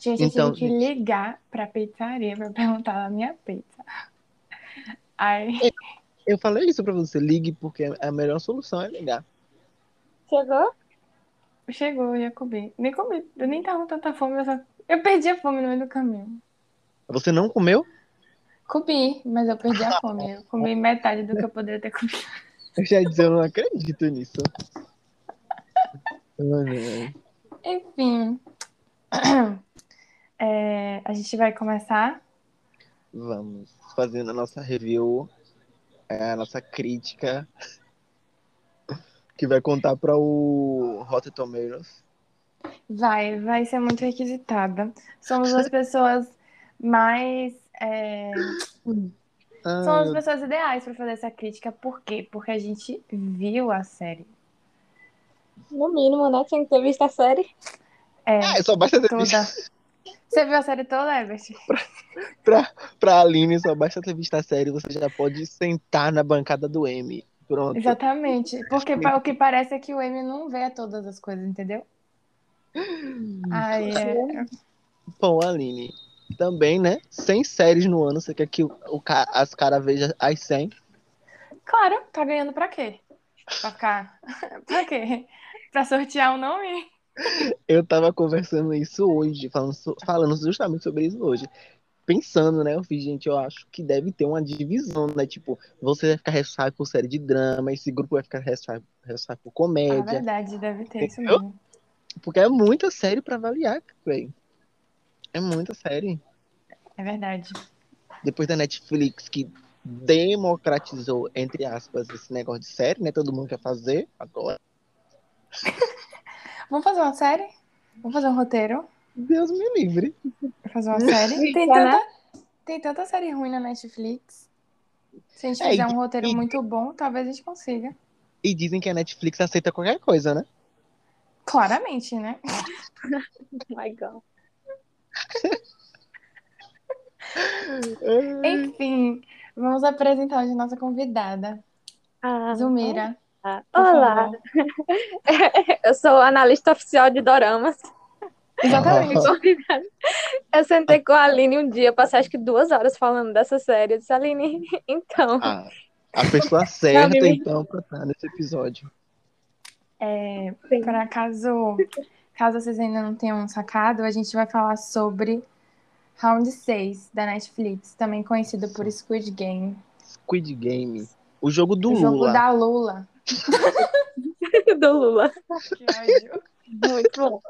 Gente, eu Então, tive que ligar pra pizzaria pra perguntar da minha pizza. Aí, eu falei isso pra você, ligue, porque a melhor solução é ligar. Chegou? chegou, eu ia comer. Nem comi, eu nem tava com tanta fome, eu só... Eu perdi a fome no meio do caminho. Você não comeu? Comi, mas eu perdi a fome. Eu comi metade do que eu poderia ter comido. Eu já dizer, eu não acredito nisso. Enfim. É, a gente vai começar. Vamos fazendo a nossa review, é, a nossa crítica, que vai contar para o Rotten Tomatoes. Vai, vai ser muito requisitada. Somos as pessoas mais. é, Ah, São as pessoas ideais para fazer essa crítica. Por quê? Porque a gente viu a série. No mínimo, né? Tinha que ter visto a série. É, é, só basta ter toda. visto Você viu a série toda, Herbert? pra, pra Aline, só basta ter visto a série, você já pode sentar na bancada do M. Pronto. Exatamente. Porque o que parece é que o Amy não vê todas as coisas, entendeu? Aí é. Bom, Aline, também, né? 100 séries no ano, você quer que o, o as caras vejam as 100? Claro, tá ganhando pra quê? Pra ficar. pra quê? Pra sortear o nome? Eu tava conversando isso hoje, falando, falando justamente sobre isso hoje. Pensando, né? Eu fiz, gente, eu acho que deve ter uma divisão, né? Tipo, você vai ficar responsável por série de drama, esse grupo vai ficar responsável por Ah, comédia. verdade, deve ter isso Entendeu? mesmo. Porque é muita série pra avaliar, velho. É muita série. É verdade. Depois da Netflix, que democratizou, entre aspas, esse negócio de série, né? Todo mundo quer fazer agora. Vamos fazer uma série? Vamos fazer um roteiro? Deus me livre. Fazer uma série? Tem Fica, né? tanta, tem tanta série ruim na Netflix. Se a gente É, fizer um roteiro e- muito bom, talvez a gente consiga. E dizem que a Netflix aceita qualquer coisa, né? Claramente, né? Oh my God. Enfim, vamos apresentar hoje a nossa convidada, Ah, Zumira. Olá. Eu sou analista oficial de doramas. Exatamente. Convidada. Eu sentei com a Aline um dia, passei acho que duas horas falando dessa série. Eu disse, Aline, então. Ah, a pessoa certa, Mimi. então, pra estar nesse episódio. É, para caso, caso vocês ainda não tenham sacado, a gente vai falar sobre Round 6 da Netflix, também conhecido por Squid Game. Squid Game. O jogo do o jogo Lula. da Lula. do Lula. Que ódio. Muito bom.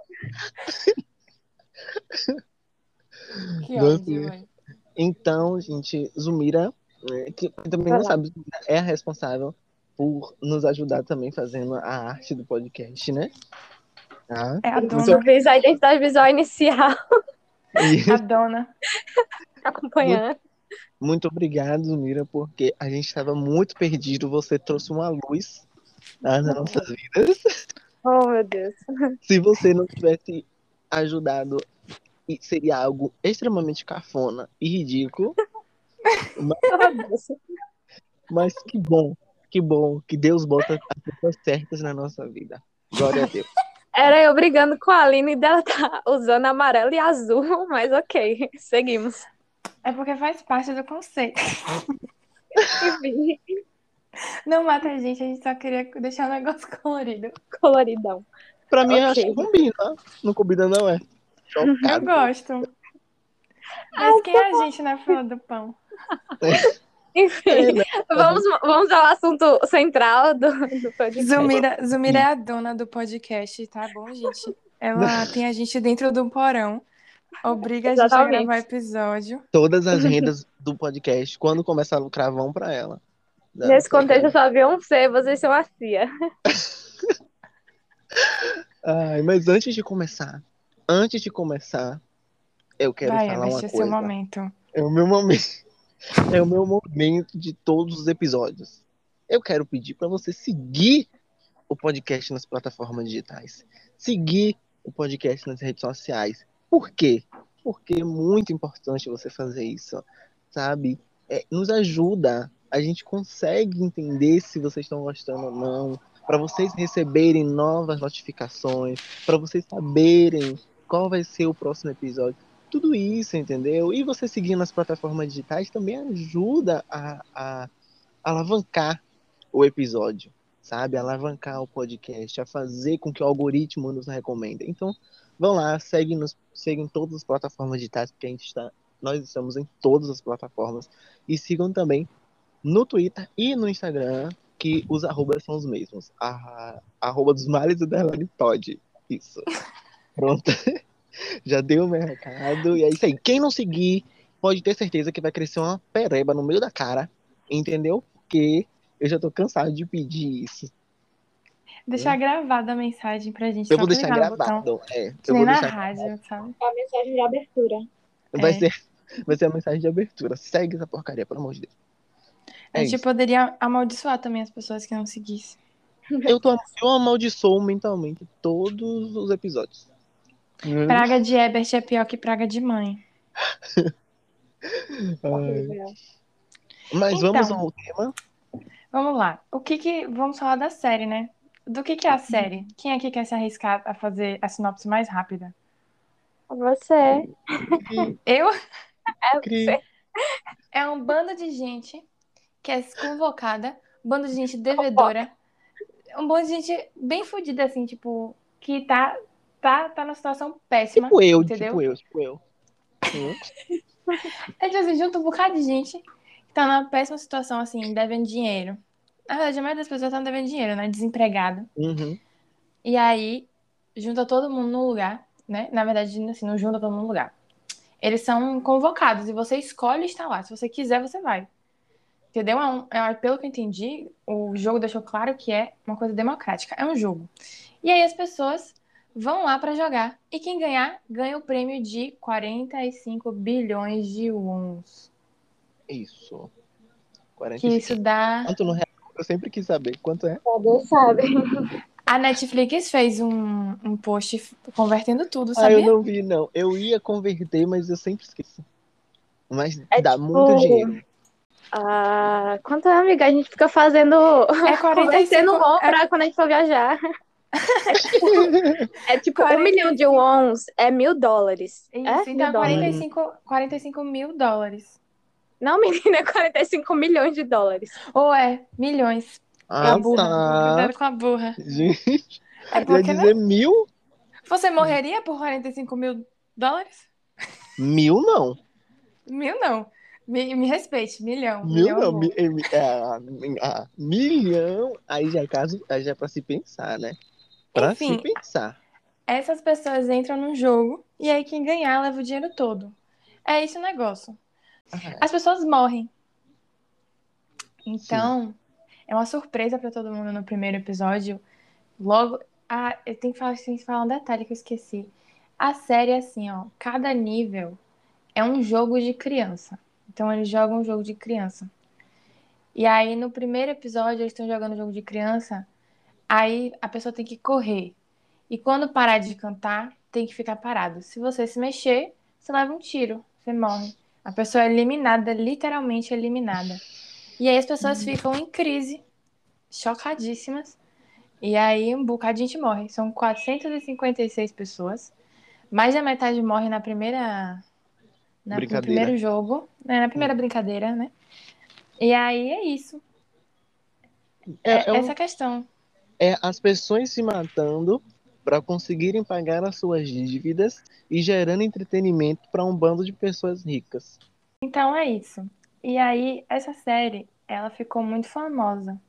Que ódio, mãe. Então, gente, Zumira, é, que também não sabe, é a responsável por nos ajudar também fazendo a arte do podcast, né? Tá? É a Muito dona, Fiz a identidade visual inicial E a dona. acompanhando. muito obrigado, Zumira, porque a gente estava muito perdido. Você trouxe uma luz nas nossas vidas. Oh, meu Deus. Se você não tivesse ajudado, seria algo extremamente cafona e ridículo. Oh, Deus. Mas que bom, que bom que Deus bota as pessoas certas na nossa vida. Glória a Deus. Era eu brigando com a Aline e dela tá usando amarelo e azul, mas ok, seguimos. É porque faz parte do conceito. Enfim, Não mata a gente, a gente só queria deixar o negócio colorido. coloridão. Pra mim, eu acho que combina. Não combina, não é? Eu Chocado. gosto. Mas quem é a gente na fila do pão? Enfim, É, né? vamos, vamos ao assunto central do, do podcast. Zumira, Zumira é a dona do podcast, tá bom, gente? Ela tem a gente dentro do porão. Obriga a gente a Exatamente. gravar episódio. Todas as rendas do podcast, quando começar a lucrar, vão pra ela. Nesse contexto, eu só vi um C, vocês são a CIA. Ai, mas antes de começar, antes de começar, eu quero Vai, falar uma é seu coisa. momento. É o meu momento. É o meu momento de todos os episódios. Eu quero pedir para você seguir o podcast nas plataformas digitais. Seguir o podcast nas redes sociais. Por quê? Porque é muito importante você fazer isso, sabe? É, nos ajuda. A gente consegue entender se vocês estão gostando ou não. Para vocês receberem novas notificações. Para vocês saberem qual vai ser o próximo episódio. Tudo isso, entendeu? E você seguir nas plataformas digitais também ajuda a, a alavancar o episódio, sabe? Alavancar o podcast, a fazer com que o algoritmo nos recomende. Então, vão lá, segue nos, segue em todas as plataformas digitais, porque a gente está, nós estamos em todas as plataformas. E sigam também no Twitter e no Instagram, que os arrobas são os mesmos. A, arroba dos males e Derlane Todd. Isso. Pronto. Já deu o meu recado. E é isso aí. Quem não seguir, pode ter certeza que vai crescer uma pereba no meio da cara. Entendeu? Porque eu já tô cansado de pedir isso. Deixar gravada a mensagem pra gente. Eu vou deixar gravado. É, eu nem vou na deixar. rádio, sabe? É a mensagem de abertura. Vai, É. ser, vai ser a mensagem de abertura. Segue essa porcaria, pelo amor de Deus. A É gente isso. poderia amaldiçoar também as pessoas que não seguissem. Eu, tô, eu amaldiçoo mentalmente todos os episódios. Praga de Ebert é pior que praga de mãe. Mas Então. vamos ao tema. Vamos lá. O que que. Vamos falar da série, né? Do que que é a série? Quem aqui quer se arriscar a fazer a sinopse mais rápida? Você. Eu? É você. É um bando de gente que é convocada, um bando de gente devedora, um bando de gente bem fodida, assim, tipo, que tá, tá, tá numa situação péssima. Tipo eu, entendeu? tipo eu, tipo eu. É tipo assim, junta um bocado de gente que tá numa péssima situação, assim, devendo dinheiro. Na verdade, a maioria das pessoas tá devendo dinheiro, né? Desempregado. Uhum. E aí, junta todo mundo no lugar, né? Na verdade, assim, não junta todo mundo no lugar. Eles são convocados e você escolhe estar lá. Se você quiser, você vai. Entendeu? É um- é- pelo que eu entendi, o jogo deixou claro que é uma coisa democrática. É um jogo. E aí as pessoas vão lá pra jogar. E quem ganhar, ganha o prêmio de 45 bilhões de wons. Isso. Que 45. isso dá. Quanto no real? Eu sempre quis saber quanto é. Deus sabe. A Netflix fez um, um post convertendo tudo, Ah, eu não vi, não. Eu ia converter, mas eu sempre esqueço. Mas É dá tipo- muito dinheiro. Ah, quanto é, amiga? A gente fica fazendo. É 45 Convertendo won é- pra quando a gente for viajar. É tipo, é tipo um 45. milhão de wons é mil dólares. Isso, é? então mil dólares. 45, 45 mil dólares. Não, menina, é 45 milhões de dólares. Ou é, milhões. Ah, a burra. tá. Cuidado com a burra. Gente, É porque, né? dizer mil? Você morreria por 45 mil dólares? Mil não. Mil não. Me, me respeite, milhão. Mil milhão não. Mi- mi- ah, ah, milhão. Aí já é caso, aí já é pra se pensar, né? Pra Enfim. se pensar. Essas pessoas entram num jogo e aí quem ganhar leva o dinheiro todo. É esse o negócio. Ah, As pessoas morrem. Então, é uma surpresa pra todo mundo no primeiro episódio. Logo. Ah, eu tenho que falar, tenho que falar um detalhe que eu esqueci. A série é assim, ó. Cada nível é um jogo de criança. Então, eles jogam um jogo de criança. E aí, no primeiro episódio, eles estão jogando jogo de criança. Aí a pessoa tem que correr. E quando parar de cantar, tem que ficar parado. Se você se mexer, você leva um tiro, você morre. A pessoa é eliminada, literalmente eliminada. E aí as pessoas ficam em crise, chocadíssimas. E aí um bocado de gente morre. São 456 pessoas. Mais da metade morre na primeira. Na, no Brincadeira. primeiro jogo. né, na primeira brincadeira, né? E aí é isso. É, É, é um- essa a questão. é as pessoas se matando para conseguirem pagar as suas dívidas e gerando entretenimento para um bando de pessoas ricas. Então é isso. E aí, essa série, ela ficou muito famosa.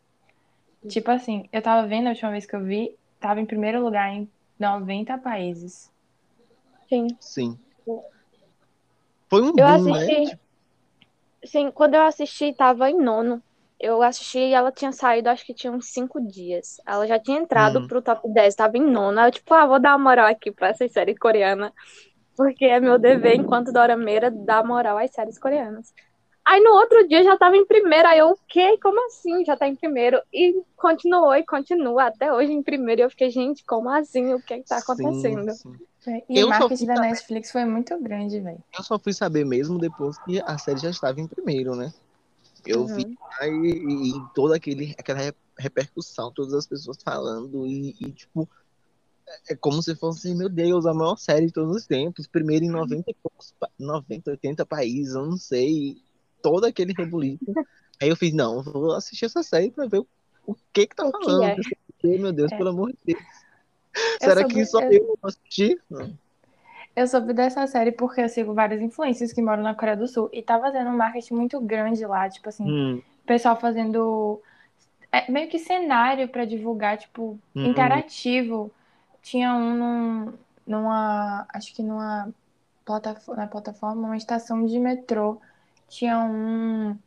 Tipo assim, eu tava vendo a última vez que eu vi, tava em primeiro lugar em 90 países. Sim. Sim. Foi um Eu boom, assisti. né? Sim, quando eu assisti, tava em nono. Eu assisti e ela tinha saído, acho que tinha uns cinco dias. Ela já tinha entrado Hum. pro top 10, tava em nono. Aí eu, tipo, ah, vou dar uma moral aqui pra essa série coreana. Porque é meu dever, enquanto dorameira, dar moral às séries coreanas. Aí no outro dia já tava em primeiro. Aí eu, o quê? Como assim? Já tá em primeiro. E continuou e continua até hoje em primeiro. E eu fiquei, gente, como assim? O que é que tá Sim, acontecendo? sim. E Eu o marketing da saber. Netflix foi muito grande, velho. Eu só fui saber mesmo depois que a série já estava em primeiro, né? Eu Uhum. vi aí e toda aquele, aquela re- repercussão, todas as pessoas falando e, e, tipo, é como se fosse, meu Deus, a maior série de todos os tempos. Primeiro em 90 e poucos, 90, 80 países, eu não sei. Todo aquele rebuliço. Aí eu fiz, não, vou assistir essa série pra ver o, o que que tá O que falando. é? Porque, meu Deus, É. pelo amor de Deus. Eu Será soube- que só eu- eu vou assistir? Não. Eu soube dessa série porque eu sigo vários influencers que moram na Coreia do Sul e tá fazendo um marketing muito grande lá, tipo assim, Hum, o pessoal fazendo é, meio que cenário pra divulgar, tipo, Uhum. interativo. Tinha um num- numa, acho que numa plataforma, na plataforma, uma estação de metrô, tinha um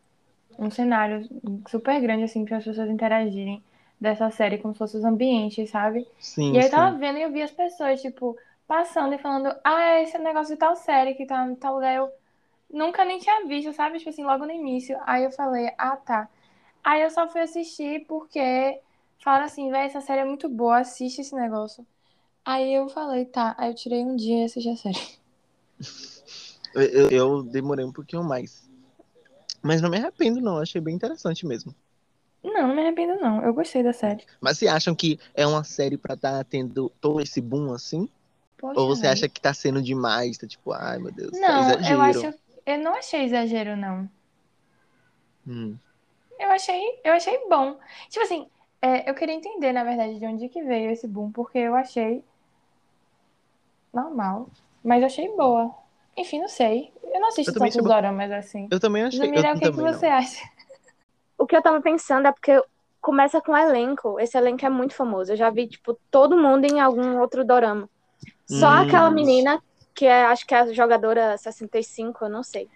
um cenário super grande assim para as pessoas interagirem dessa série como se fossem os ambientes, sabe? sim, E aí eu tava vendo e eu vi as pessoas, tipo, passando e falando, ah, esse é negócio de tal série que tá em tal lugar. Eu nunca nem tinha visto, sabe? Tipo assim, logo no início. Aí eu falei, ah, tá. Aí eu só fui assistir porque falaram assim, véi, essa série é muito boa, assiste esse negócio. Aí eu falei, tá. Aí eu tirei um dia e assisti a série. Eu- eu demorei um pouquinho mais. Mas não me arrependo, não. Achei bem interessante mesmo. Não, não me arrependo, não. Eu gostei da série. Mas vocês acham que é uma série pra estar tendo todo esse boom assim? Poxa, Ou você acha que tá sendo demais? Tá tipo, ai meu Deus, Não, é exagero. eu acho. Eu não achei exagero, não. Hum, Eu achei, eu achei bom. Tipo assim, é, eu queria entender, na verdade, de onde que veio esse boom, porque eu achei normal, mas eu achei boa. Enfim, não sei. Eu não assisto Eu tantos sou- doramas assim. Eu também achei. Zamira, eu o que, que você não. acha? O que eu tava pensando é porque começa com elenco. Esse elenco é muito famoso. Eu já vi, tipo, todo mundo em algum outro dorama. Só Hum. aquela menina, que é, acho que é a jogadora 65, eu não sei.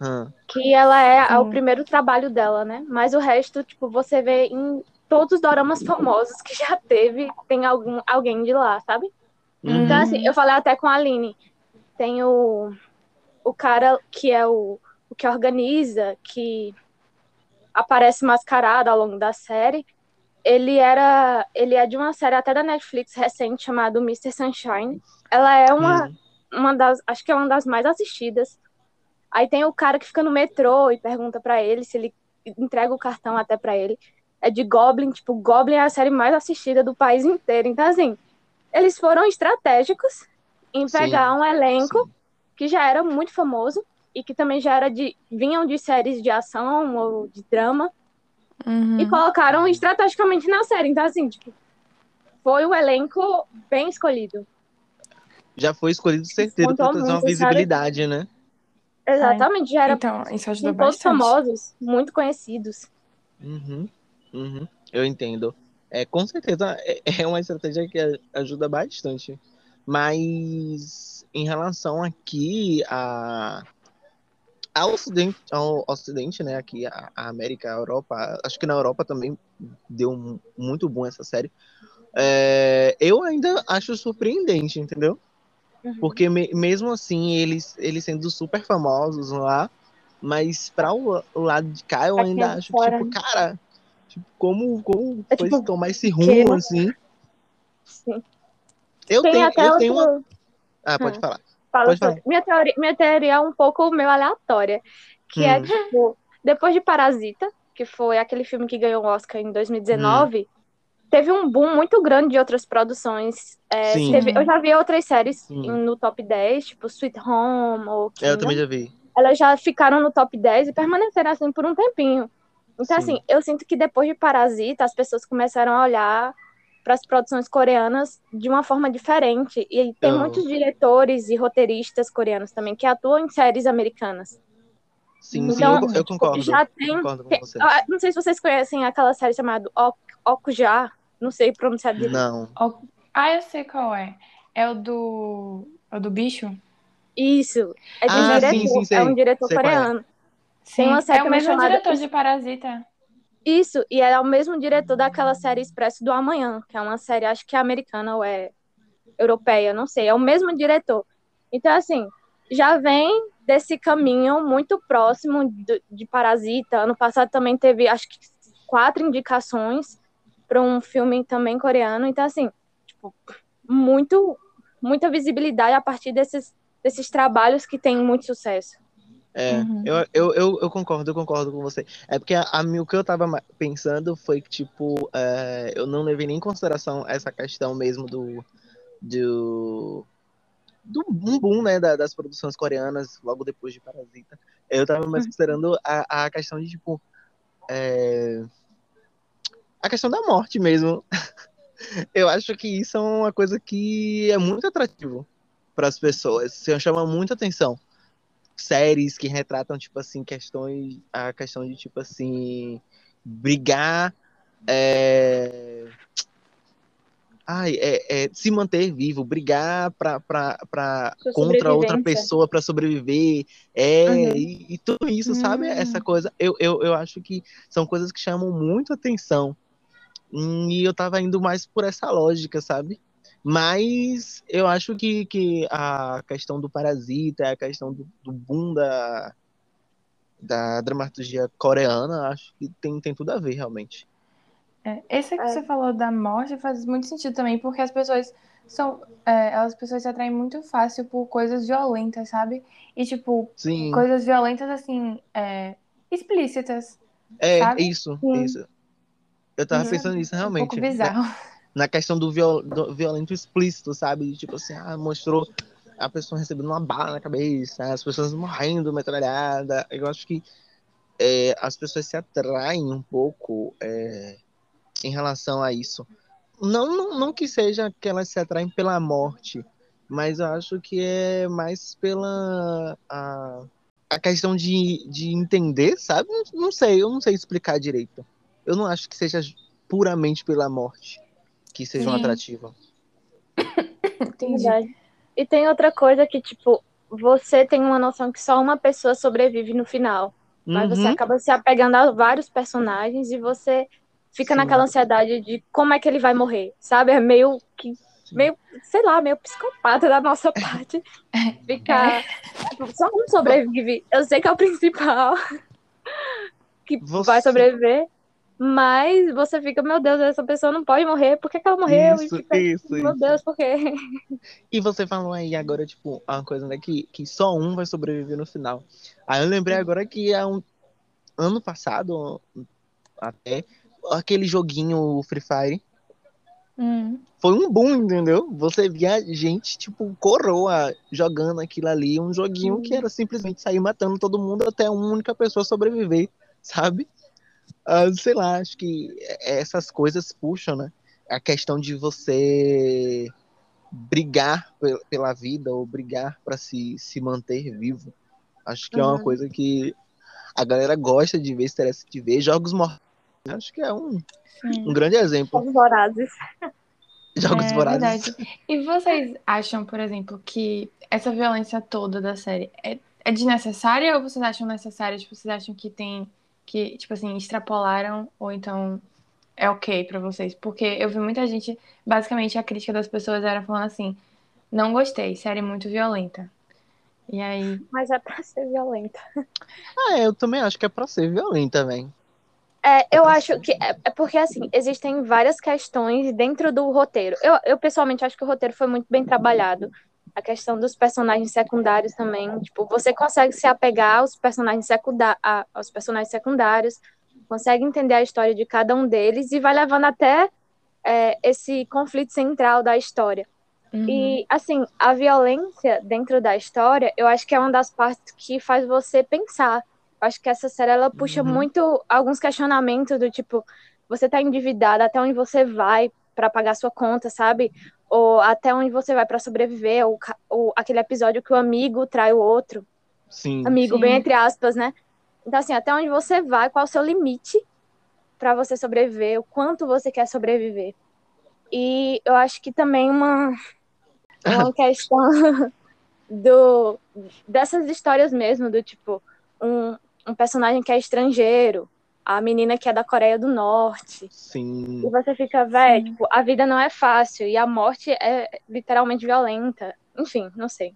Ah, Que ela é, é o Sim. primeiro trabalho dela, né? Mas o resto, tipo, você vê em todos os doramas famosos que já teve, tem algum, alguém de lá, sabe? uhum. Então, assim, eu falei até com a Aline. Tem o, o cara que é o, o que organiza, que aparece mascarado ao longo da série. Ele era. Ele é de uma série até da Netflix recente chamada Mr. Sunshine. Ela é uma, Hum. uma das. Acho que é uma das mais assistidas. Aí tem o cara que fica no metrô e pergunta pra ele se ele entrega o cartão até pra ele. É de Goblin, tipo, Goblin é a série mais assistida do país inteiro. Então, assim, eles foram estratégicos em Sim, pegar um elenco sim. Que já era muito famoso e que também já era de. vinham de séries de ação ou de drama Uhum. e colocaram estrategicamente na série. Então, assim, tipo, foi um elenco bem escolhido. Já foi escolhido pra Contou trazer uma muito, sabe? visibilidade, né? Exatamente, já era Então, isso ajudou bastante. famosos, muito conhecidos. Uhum, uhum, eu entendo. É, com certeza é, é uma estratégia que ajuda bastante. Mas em relação aqui a, ao Ocidente, ao Ocidente, né? Aqui a, a América, a Europa, acho que na Europa também deu um- muito bom essa série. É, eu ainda acho surpreendente, entendeu? Uhum. Porque me- mesmo assim, eles, eles sendo super famosos lá, mas para o, o lado de cá, eu quem ainda é acho fora, que, tipo, cara, tipo, como, como É foi tipo, tomar esse que- rumo, assim? Sim. Eu Tem tenho, eu tenho outro. uma... Ah, pode Hum. falar. Fala Pode sobre- Minha teoria, minha teoria é um pouco meio aleatória. Que é, Hum. tipo, depois de Parasita, que foi aquele filme que ganhou o Oscar em 2019, teve um boom muito grande de outras produções. É, teve- eu já vi outras séries Sim. no top 10, tipo Sweet Home ou É, eu também já vi. Elas já ficaram no top 10 e permaneceram assim por um tempinho. Então, Sim. assim, eu sinto que depois de Parasita, as pessoas começaram a olhar para as produções coreanas de uma forma diferente. E tem Eu- muitos diretores e roteiristas coreanos também que atuam em séries americanas. Sim, sim, Então, eu, eu concordo. Já tem. Concordo com tem- você. ah, não sei se vocês conhecem aquela série chamada Ok- Okja. Não sei pronunciar direito. Não. Ah, eu sei qual é. É o do. É o do bicho? Isso. É de um Ah, diretor. sim, sim, sei. É um diretor é. coreano. Sim, uma série é o mesmo chamada- diretor de Parasita. Isso, e é o mesmo diretor daquela série Expresso do Amanhã, que é uma série, acho que é americana ou é europeia, não sei. É o mesmo diretor. Então, assim, já vem desse caminho muito próximo de, de Parasita. Ano passado também teve, acho que, quatro indicações para um filme também coreano. Então, assim, tipo, muito, muita visibilidade a partir desses, desses trabalhos que têm muito sucesso. É, Uhum. eu, eu, eu, eu concordo, eu concordo com você. É porque a, a, o que eu tava pensando foi que, tipo, é, eu não levei nem em consideração essa questão mesmo do, do, do um boom, né, da, das produções coreanas logo depois de Parasita. Eu tava mais considerando a, a questão de, tipo, é, a questão da morte mesmo. Eu acho que isso é uma coisa que é muito atrativo para as pessoas, Isso chama muita atenção. Séries que retratam, tipo assim, questões, a questão de, tipo assim, brigar, é, ai, é, é, se manter vivo, brigar pra, pra, pra, contra outra pessoa para sobreviver, é, uhum. e, e, tudo isso, sabe? Hum. Essa coisa, eu, eu, eu acho que são coisas que chamam muito atenção. E eu tava indo mais por essa lógica, sabe? Mas eu acho que, que a questão do parasita, a questão do, do boom da, da dramaturgia coreana, acho que tem, tem tudo a ver, realmente. É, esse que é. você falou da morte faz muito sentido também, porque as pessoas são. É, as pessoas se atraem muito fácil por coisas violentas, sabe? E, tipo, Sim. coisas violentas, assim, é, explícitas. É, sabe? isso, Sim. isso. Eu tava Isso pensando nisso realmente. Um pouco bizarro. Na, questão do, viol, do, violento explícito, sabe? Tipo assim, ah, mostrou a pessoa recebendo uma bala na cabeça, as pessoas morrendo, metralhada. Eu acho que é, as pessoas se atraem um pouco é, em relação a isso. Não, não, não que seja que elas se atraem pela morte, mas eu acho que é mais pela a, a questão de, de entender, sabe? Não, não sei, eu não sei explicar direito eu não acho que seja puramente pela morte que seja Sim. um atrativo. Entendi. E tem outra coisa que, tipo, você tem uma noção que só uma pessoa sobrevive no final. Mas uhum. você acaba se apegando a vários personagens e você fica Sim. naquela ansiedade de como é que ele vai morrer, sabe? É meio que. Meio, sei lá, meio psicopata da nossa parte. Ficar. É. Só um sobrevive. Eu sei que é o principal que você... vai sobreviver. Mas você fica, meu Deus, essa pessoa não pode morrer, por que, que ela morreu? Isso, fica, isso, meu isso. Deus, por quê? E você falou aí agora, tipo, uma coisa, né, que, que só um vai sobreviver no final. Aí eu lembrei agora que há um ano passado, até, aquele joguinho Free Fire, hum. foi um boom, entendeu? Você via gente, tipo, coroa jogando aquilo ali, um joguinho hum. que era simplesmente sair matando todo mundo até uma única pessoa sobreviver, sabe? Uh, sei lá, acho que essas coisas puxam, né? A questão de você brigar pela vida ou brigar para se, se manter vivo. Acho que uhum. é uma uhum. coisa que a galera gosta de ver, interessa de ver. Jogos mortais, acho que é um, um grande exemplo. Jogos vorazes. Jogos é, vorazes. Verdade. E vocês acham, por exemplo, que essa violência toda da série é, é desnecessária ou vocês acham necessária? Tipo, vocês acham que tem que, tipo assim, extrapolaram ou então é ok para vocês? Porque eu vi muita gente, basicamente a crítica das pessoas era falando assim: não gostei, série muito violenta. E aí. Mas é pra ser violenta. Ah, eu também acho que é pra ser violenta, velho. É, eu acho que é, é, porque assim, existem várias questões dentro do roteiro. Eu, eu pessoalmente acho que o roteiro foi muito bem trabalhado a questão dos personagens secundários também. Tipo, você consegue se apegar aos personagens, aos personagens secundários, consegue entender a história de cada um deles e vai levando até é, esse conflito central da história. Uhum. E, assim, a violência dentro da história, eu acho que é uma das partes que faz você pensar. Eu acho que essa série, ela puxa uhum. muito alguns questionamentos do tipo, você tá endividado, até onde você vai para pagar sua conta, sabe? Ou até onde você vai para sobreviver, ou, ou, aquele episódio que o amigo trai o outro. Sim. Amigo, sim. bem entre aspas, né? Então, assim, até onde você vai, qual é o seu limite para você sobreviver, o quanto você quer sobreviver. E eu acho que também uma, uma questão do, dessas histórias mesmo, do tipo, um, um personagem que é estrangeiro, a menina que é da Coreia do Norte. Sim. E você fica, velho, tipo, a vida não é fácil e a morte é literalmente violenta. Enfim, não sei.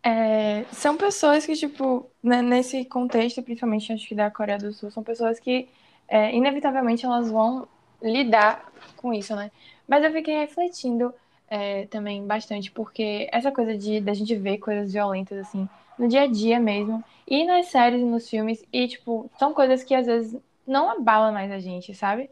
É, são pessoas que, tipo, né, nesse contexto, principalmente acho que da Coreia do Sul, são pessoas que, é, inevitavelmente, elas vão lidar com isso, né? Mas eu fiquei refletindo é, também bastante, porque essa coisa de da gente ver coisas violentas, assim, no dia a dia mesmo, e nas séries e nos filmes, e, tipo, são coisas que às vezes não abala mais a gente, sabe?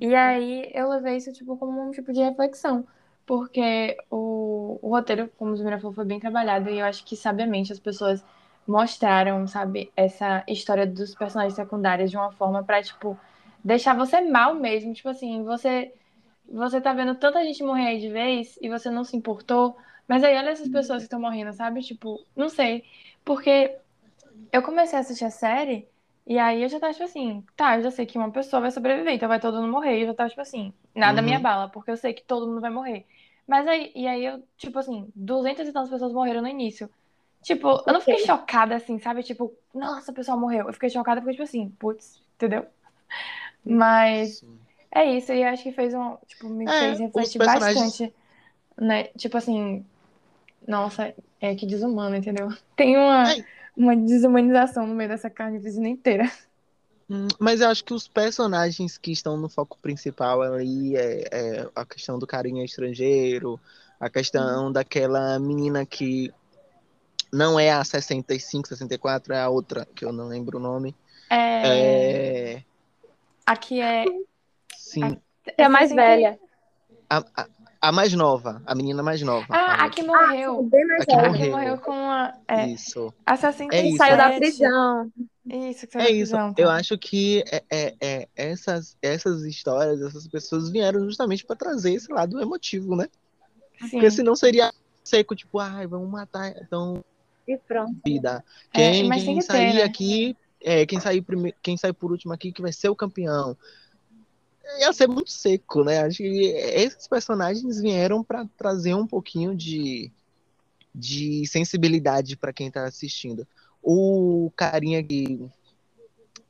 E aí eu levei isso tipo como um tipo de reflexão, porque o, o roteiro, como o Zumira falou, foi bem trabalhado e eu acho que sabiamente as pessoas mostraram, sabe, essa história dos personagens secundários de uma forma pra, tipo, deixar você mal mesmo. Tipo assim, você você tá vendo tanta gente morrer aí de vez e você não se importou, mas aí olha essas pessoas que estão morrendo, sabe? Tipo, não sei. Porque eu comecei a assistir a série e aí eu já tava, tipo assim, tá, eu já sei que uma pessoa vai sobreviver, então vai todo mundo morrer. E eu já tava, tipo assim, nada Uhum. me abala, porque eu sei que todo mundo vai morrer. Mas aí, e aí eu, tipo assim, 200 e tantas pessoas morreram no início. Tipo, eu não fiquei chocada assim, sabe? Tipo, nossa, a pessoa morreu. Eu fiquei chocada porque, tipo assim, putz, entendeu? Mas Sim. é isso, e eu acho que fez um, tipo, me É, fez refletir personagens- bastante, né? Tipo assim, nossa, é que desumano, entendeu? Tem uma, É. uma desumanização no meio dessa carnificina inteira. Hum, Mas eu acho que os personagens que estão no foco principal ali é, é a questão do carinha estrangeiro, a questão daquela menina que não é a 65, 64, é a outra, que eu não lembro o nome. É, É. Aqui é. Sim, Que é mais 60 velha. a, a, a mais nova, a menina mais nova. Ah, a a que morreu. Bem mais A que. A que morreu. morreu com a. É, Isso. a 67. É isso. Saiu da prisão. Isso, que saiu É da isso. prisão, Eu tá? acho que é, é- é- essas, essas histórias, essas pessoas vieram justamente para trazer esse lado emotivo, né? Sim. Porque senão seria seco, tipo, ai, vamos matar, então E pronto. vida. É, Quem, quem que ter, sair né? aqui, é, quem sair primeiro, quem sair por último aqui que vai ser o campeão. Ia ser muito seco, né? Acho que esses personagens vieram para trazer um pouquinho de, de sensibilidade para quem tá assistindo. O carinha que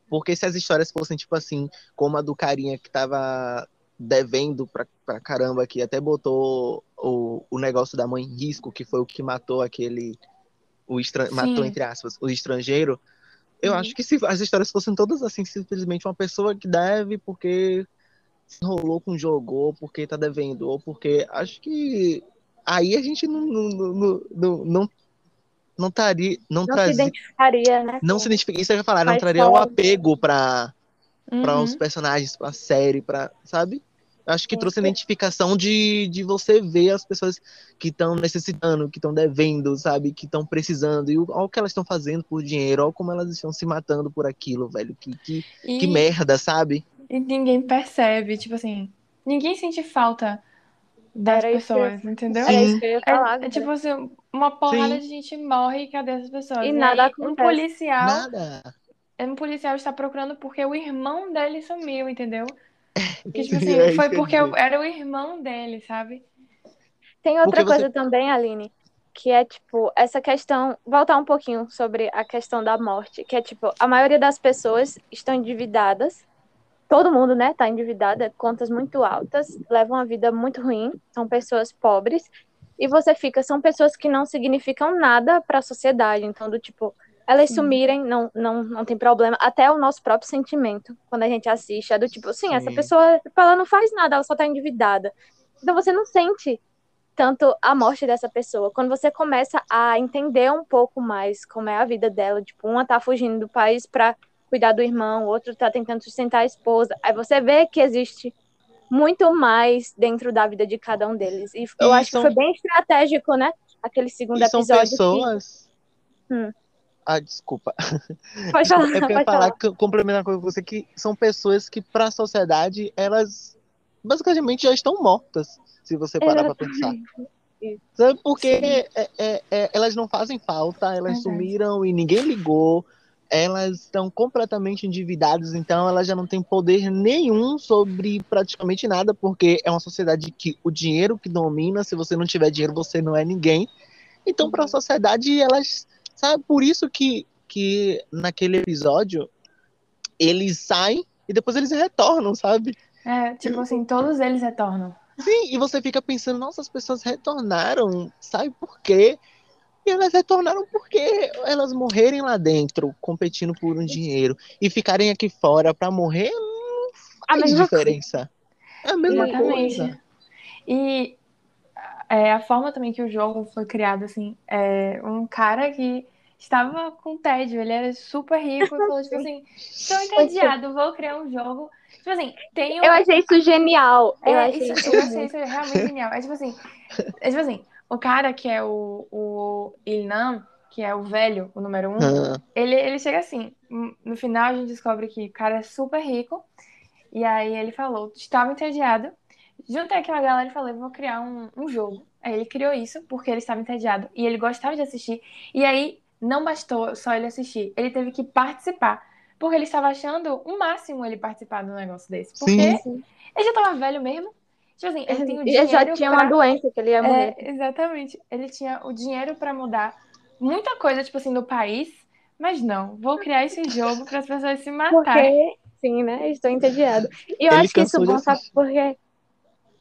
porque se as histórias fossem tipo assim, como a do carinha que tava devendo pra, pra caramba, que até botou o, o negócio da mãe em risco, que foi o que matou aquele. O. Sim. Matou, entre aspas, o estrangeiro. Eu Uhum. acho que se as histórias fossem todas assim, simplesmente uma pessoa que deve porque enrolou com jogou, porque tá devendo, ou porque. Acho que aí a gente não. Não, não, não, não, não, taria, não, Não se identificaria, né? Não se identifica, isso eu ia falar, não traria o apego pra, para Uhum. os personagens, para a série, para, sabe? Acho que Sim. trouxe a identificação de, de você ver as pessoas que estão necessitando, que estão devendo, sabe? Que estão precisando. E o, olha o que elas estão fazendo por dinheiro, olha como elas estão se matando por aquilo, velho. Que, que, E, que merda, sabe? E ninguém percebe, tipo assim, ninguém sente falta das Era isso eu- pessoas, entendeu? Era Sim. isso que eu ia falar. É, é tipo assim, uma porrada Sim. de gente morre e cadê essas pessoas? E E nada aí, um acontece. policial, Nada. um policial está procurando porque o irmão dele sumiu, entendeu? Que, tipo É assim, isso foi eu porque dizer. era o irmão dele, sabe? Tem outra Porque você- coisa também, Aline, que é tipo essa questão, voltar um pouquinho sobre a questão da morte, que é tipo, a maioria das pessoas estão endividadas. Todo mundo, né, tá endividada, contas muito altas, levam uma vida muito ruim, são pessoas pobres, e você fica, são pessoas que não significam nada para a sociedade, então do tipo, elas Sim. sumirem, não, não, não tem problema, até o nosso próprio sentimento, quando a gente assiste, é do tipo, sim, essa Sim. pessoa, tipo, ela não faz nada, ela só tá endividada. Então você não sente tanto a morte dessa pessoa. Quando você começa a entender um pouco mais como é a vida dela, tipo, uma tá fugindo do país para cuidar do irmão, outro tá tentando sustentar a esposa. Aí você vê que existe muito mais dentro da vida de cada um deles. E eu E acho são- que foi bem estratégico, né? Aquele segundo E são episódio pessoas. Hum. Ah, desculpa. que... Pode falar, é porque eu ia pode falar, falar. que- complementar com você que são pessoas que, para a sociedade, elas basicamente já estão mortas, se você parar pra pensar. Sabe? Porque é- é- é- elas não fazem falta, elas Verdade. sumiram e ninguém ligou, elas estão completamente endividadas, então elas já não têm poder nenhum sobre praticamente nada, porque é uma sociedade que o dinheiro que domina, se você não tiver dinheiro, você não é ninguém. Então, para a Uhum. sociedade, elas. Sabe, por isso que, que naquele episódio eles saem e depois eles retornam, sabe? É, tipo assim, todos eles retornam. Sim, e você fica pensando, nossa, as pessoas retornaram, sabe por quê? E elas retornaram porque elas morrerem lá dentro, competindo por um dinheiro, e ficarem aqui fora pra morrer, não A faz mesma diferença. É a mesma Exatamente. coisa. E é, a forma também que o jogo foi criado, assim, é um cara que estava com tédio, ele era super rico e falou, tipo assim, estou entediado, vou criar um jogo. Tipo assim, tem um... Eu achei isso genial. Eu É, achei isso, isso eu achei isso realmente genial. É tipo assim, é tipo assim, o cara que é o, o Ilnam, que é o velho, o número um, Ah, ele, ele chega assim, no final a gente descobre que o cara é super rico, e aí ele falou, estava entediado, juntei aquela galera e falei, vou criar um, um jogo. Aí ele criou isso porque ele estava entediado e ele gostava de assistir, e aí não bastou só ele assistir, ele teve que participar, porque ele estava achando o máximo ele participar de um negócio desse, porque Sim. ele já estava velho mesmo, tipo assim, ele tem o E dinheiro já tinha pra... uma doença que ele ia morrer. É, exatamente. Ele tinha o dinheiro pra mudar muita coisa, tipo assim, no país, mas não, vou criar esse jogo para as pessoas se matarem. Porque, sim, né? Estou entediado. E eu Ele acho que isso bom, sabe porque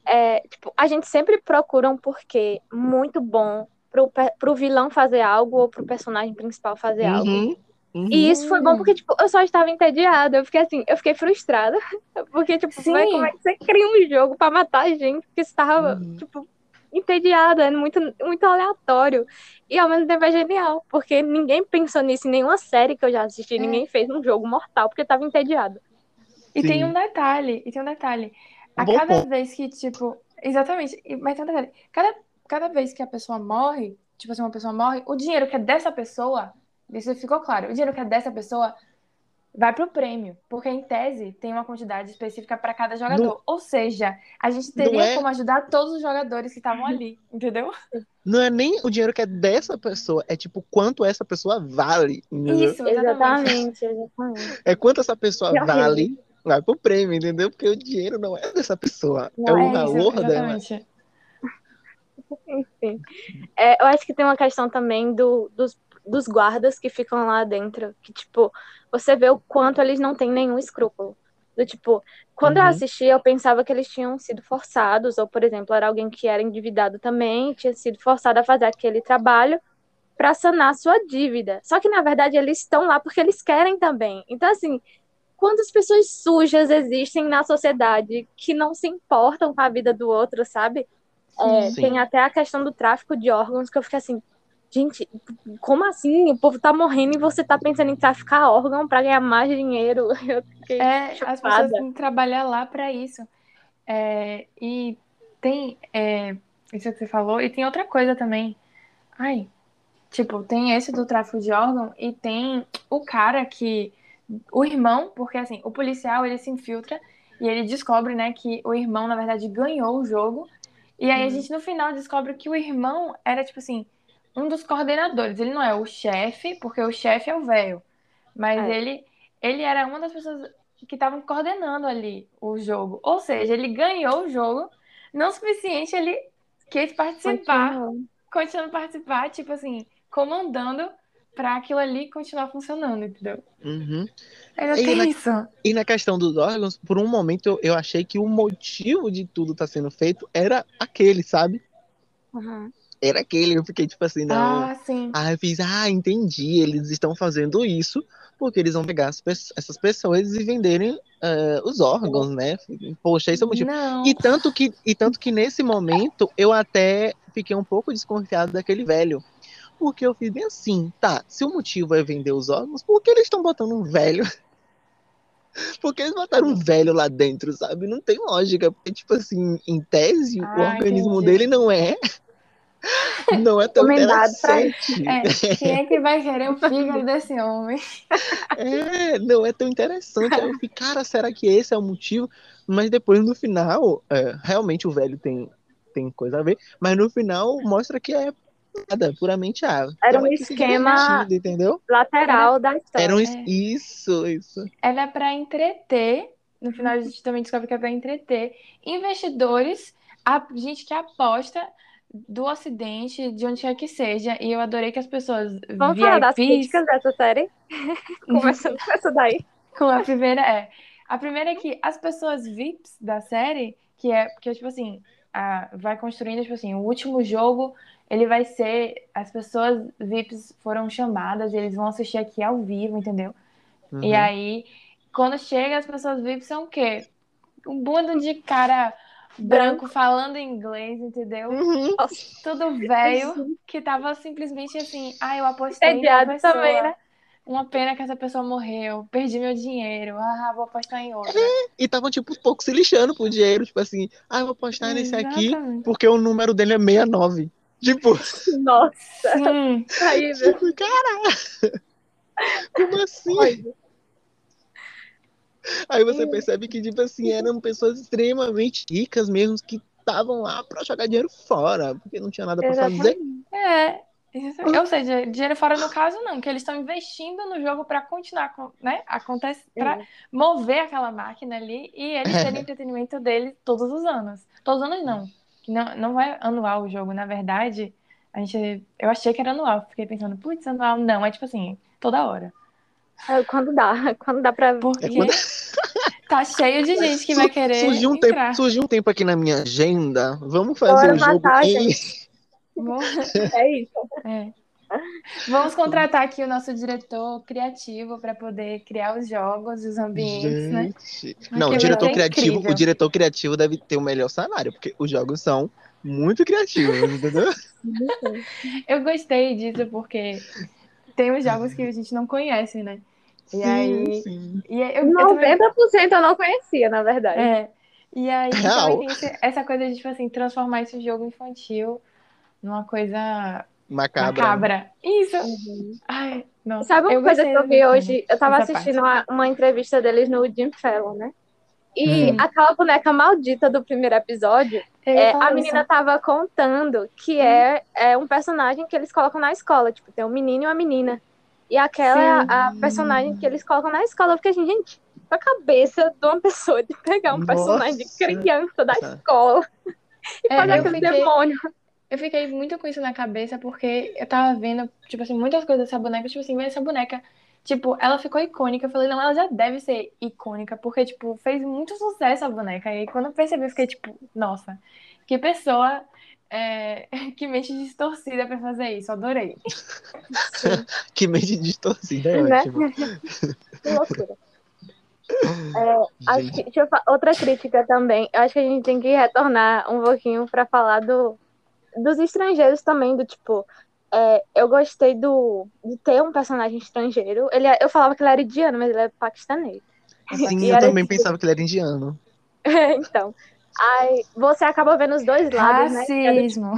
é, tipo, a gente sempre procura um porquê muito bom pro, pro vilão fazer algo ou pro personagem principal fazer algo. Uhum, uhum. E isso foi bom porque, tipo, eu só estava entediada. Eu fiquei assim, eu fiquei frustrada. Porque, tipo, vai, como é que você cria um jogo pra matar a gente? Porque você tava, Uhum. tipo, entediada, é muito, muito aleatório. E ao mesmo tempo é genial, porque ninguém pensou nisso em nenhuma série que eu já assisti, É. ninguém fez um jogo mortal porque tava entediado. E tem Sim. um detalhe, e tem um detalhe. A Bom cada vez que, tipo, exatamente, mas tem um detalhe. Cada, cada vez que a pessoa morre, tipo assim, uma pessoa morre, o dinheiro que é dessa pessoa, isso ficou claro, o dinheiro que é dessa pessoa vai pro prêmio, porque em tese tem uma quantidade específica para cada jogador. Ou seja, a gente Não teria é- como ajudar todos os jogadores que estavam ali, entendeu? Não é nem o dinheiro que é dessa pessoa, é tipo quanto essa pessoa vale. entendeu? Isso, exatamente. Exatamente, exatamente. É quanto essa pessoa Que horrível. vale, vai pro prêmio, entendeu? Porque o dinheiro não é dessa pessoa, é Não, o É isso, valor dela. Enfim. É, eu acho que tem uma questão também do, dos, dos guardas que ficam lá dentro, que, tipo, você vê o quanto eles não têm nenhum escrúpulo. Do tipo, quando eu Uhum. assisti, eu pensava que eles tinham sido forçados, ou, por exemplo, era alguém que era endividado também, tinha sido forçado a fazer aquele trabalho para sanar sua dívida. Só que, na verdade, eles estão lá porque eles querem também. Então, assim, quantas pessoas sujas existem na sociedade que não se importam com a vida do outro, sabe? É, tem até a questão do tráfico de órgãos que eu fiquei assim, gente, como assim? O povo tá morrendo e você tá pensando em traficar órgão para ganhar mais dinheiro? Eu fiquei É, as chocada. pessoas têm que trabalhar lá para isso. É, e tem é, isso que você falou, e tem outra coisa também. Ai, tipo, tem esse do tráfico de órgão e tem o cara que. O irmão, porque assim, o policial ele se infiltra e ele descobre, né, que o irmão, na verdade, ganhou o jogo. E aí a Uhum. gente no final descobre que o irmão era, tipo assim, um dos coordenadores. Ele não é o chefe, porque o chefe é o velho. Mas É. ele, ele era uma das pessoas que estavam coordenando ali o jogo. Ou seja, ele ganhou o jogo, não o suficiente, ele quis participar, Continua. continuando a participar, tipo assim, comandando para aquilo ali continuar funcionando, entendeu? Uhum. E na- isso. E na questão dos órgãos, por um momento eu, eu achei que o motivo de tudo estar sendo feito era aquele, sabe? Uhum. Era aquele. Eu fiquei tipo assim, não. Ah, sim. Aí eu fiz, ah, entendi. Eles estão fazendo isso porque eles vão pegar as pe- essas pessoas e venderem eh, os órgãos, né? Poxa, esse é o motivo. Não. E tanto que, e tanto que nesse momento eu até fiquei um pouco desconfiado daquele velho. Porque eu fiz bem assim, tá, se o motivo é vender os órgãos, por que eles estão botando um velho? Porque eles botaram um velho lá dentro, sabe? Não tem lógica. Porque, tipo assim, em tese, o Ah, organismo entendi. dele não é. Não é tão Recomendado pra interessante. É, quem é que vai querer o fígado desse homem? É, não é tão interessante. Aí eu fiquei, cara, será que esse é o motivo? Mas depois, no final, é, realmente o velho tem, tem coisa a ver, mas no final mostra que é nada, puramente ah, Era um quis se esquema- entendeu? Lateral da história. Era um, É. Isso, isso. Ela é para entreter. No final, a gente também descobre que é para entreter investidores, a gente que aposta do Ocidente, de onde quer que seja. E eu adorei que as pessoas Vamos falar das VIPs, críticas dessa série? Começando com essa daí. com a primeira é. A primeira é que as pessoas VIPs da série, que é porque, tipo assim, a- vai construindo, tipo assim, o último jogo, ele vai ser. As pessoas VIPs foram chamadas, e eles vão assistir aqui ao vivo, entendeu? E Uhum. aí, quando chega, as pessoas VIPs são o quê? Um bando de cara branco falando inglês, entendeu? Uhum. Tudo velho, que tava simplesmente assim, ah, eu apostei em uma entediado pessoa. também, né? Uma pena que essa pessoa morreu, perdi meu dinheiro, ah, vou apostar em outra. E tava, tipo, um pouco se lixando pro dinheiro. Tipo assim, ah, eu vou apostar nesse aqui porque o número dele é 69. Tipo, Nossa, Sim. terrível. tipo, cara, como assim? Olha, Aí você percebe que, tipo assim, eram pessoas extremamente ricas mesmo que estavam lá pra jogar dinheiro fora, porque não tinha nada pra fazer. É. isso- Ou seja, dinheiro fora no caso não, que eles estão investindo no jogo para continuar, né? Acontece para mover aquela máquina ali e eles terem entretenimento dele todos os anos. Todos os anos não. Que não, não vai anual o jogo, na verdade. A gente, eu achei que era anual, fiquei pensando, putz, anual não, é tipo assim, toda hora. É, Quando dá, quando dá pra. Porque É quando- tá cheio de gente que vai querer surgiu um entrar. tempo, surgiu um tempo aqui na minha agenda. Vamos fazer Bora o jogo. Vamos- É isso. é. Vamos contratar aqui o nosso diretor criativo para poder criar os jogos, os ambientes, né? Gente. Não, o diretor é criativo, incrível. o diretor criativo deve ter o melhor salário, porque os jogos são muito criativos, entendeu? Eu gostei disso porque tem uns jogos que a gente não conhece, né? E aí. sim. E aí eu, eu também, 90% eu não conhecia, na verdade. é, e aí também tem esse- essa coisa de, tipo assim, transformar esse jogo infantil numa coisa Macabra. macabra. Isso! Uhum. Ai, nossa. Sabe uma eu coisa que eu vi hoje? Eu tava assistindo uma, uma entrevista deles no Jim Fallon, né? E Hum. aquela boneca maldita do primeiro episódio, é, a isso. menina tava contando que é, é um personagem que eles colocam na escola. Tipo, tem um menino e uma menina. E aquela é Sim. a, a personagem que eles colocam na escola. Eu fiquei assim, gente, a cabeça de uma pessoa de pegar um Nossa. personagem de criança da Tá. escola e É, fazer aquele fiquei- demônio. Eu fiquei muito com isso na cabeça porque eu tava vendo, tipo assim, muitas coisas dessa boneca. Tipo assim, essa boneca, tipo, ela ficou icônica. Eu falei, não, ela já deve ser icônica, porque, tipo, fez muito sucesso a boneca. E quando eu percebi, eu fiquei, tipo, nossa, que pessoa, é, que mente distorcida pra fazer isso. Adorei. Que mente distorcida, é Né? ótimo. Que loucura. Acho Gente, que- deixa eu fa- outra crítica também. Eu acho que a gente tem que retornar um pouquinho para falar do, dos estrangeiros também, do tipo. é, eu gostei do, de ter um personagem estrangeiro. Ele, é- eu falava que ele era indiano, mas ele é paquistanês. sim, E eu também tipo- pensava que ele era indiano. então. Aí você acaba vendo os dois lados, né? Que é do Racismo.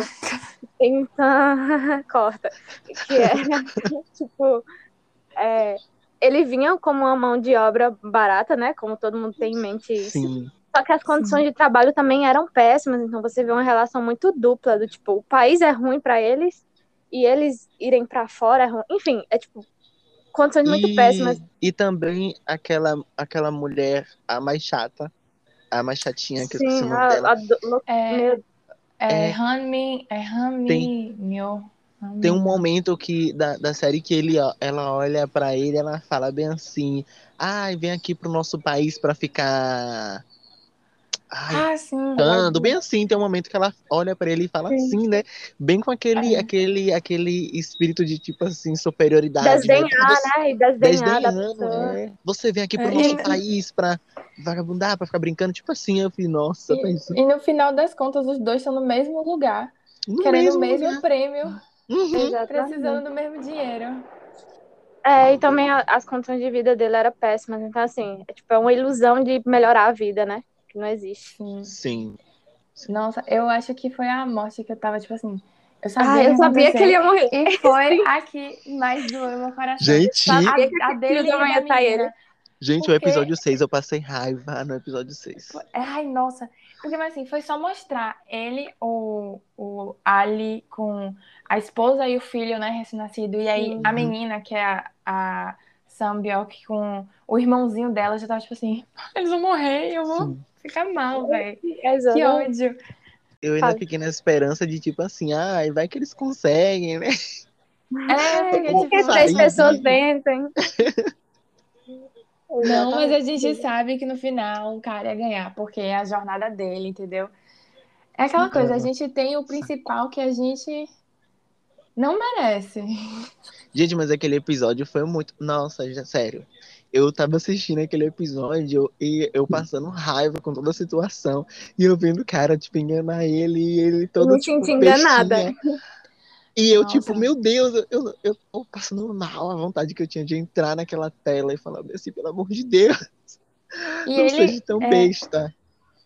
Então, corta. Que é, tipo, é, ele vinha como uma mão de obra barata, né? Como todo mundo tem em mente isso. Sim. Só que as condições de trabalho também eram péssimas, então você vê uma relação muito dupla do tipo, o país é ruim pra eles e eles irem pra fora é ruim. Enfim, é tipo condições muito E, péssimas. e também aquela, aquela mulher, a mais chata, a mais chatinha, que eu esqueci o Sim, nome a, dela. a do- É, é, É. Hanmi, é Hanmi, meu. Tem um momento que da, da série que ele, ó, ela olha pra ele, ela fala bem assim: "Ai, vem aqui pro nosso país pra ficar ai, Ah, sim. ficando", bem assim, tem um momento que ela olha pra ele e fala Sim. assim, né? Bem com aquele É. aquele aquele espírito de tipo assim, superioridade, né? desdenhar, Você- né? E desdenhar da Desdenhando, pessoa. é. Você vem aqui pro É, nosso e- país pra vagabundar, pra ficar brincando, tipo assim, eu falei, nossa, E, e no final das contas, os dois estão no mesmo lugar, No querendo o mesmo mesmo lugar. prêmio, Uhum. Precisando do mesmo dinheiro. É, e também a- as condições de vida dele eram péssimas. Então, assim, é, tipo, é uma ilusão de melhorar a vida, né? Que não existe. Sim. Sim. Nossa, eu acho que foi a morte que eu tava, tipo assim, eu Ah, sabia eu que sabia ia que ele ia morrer. E foi aqui mais doeu meu coração. Gente, A, que a aquele dele filho da ia tá ele. gente, o Porque- episódio 6 eu passei raiva no episódio 6. Ai, nossa. Porque, mas assim, foi só mostrar ele, o, o Ali, com a esposa e o filho, né, recém-nascido. E aí Sim. a menina, que é a, a Sam Bjork, com o irmãozinho dela, já tava tipo assim, eles vão morrer, eu vou Sim. Ficar mal, velho. Que ódio. Eu ainda Fala. fiquei na esperança de tipo assim, ai, vai que eles conseguem, né? É, Porque tipo, três pessoas vivo. ventem. Não, mas a gente sabe que no final o cara ia ganhar, porque é a jornada dele, entendeu? É aquela coisa, a gente tem o principal que a gente não merece. Gente, mas aquele episódio foi muito. Nossa, já, sério. Eu tava assistindo aquele episódio e eu passando raiva com toda a situação. E eu vendo o cara, tipo, enganar ele e ele todo. Me tipo, senti enganada. E eu, Nossa. tipo, meu Deus, eu, eu, eu tô passando mal a vontade que eu tinha de entrar naquela tela e falar assim, pelo amor de Deus, E não ele, seja tão é, besta.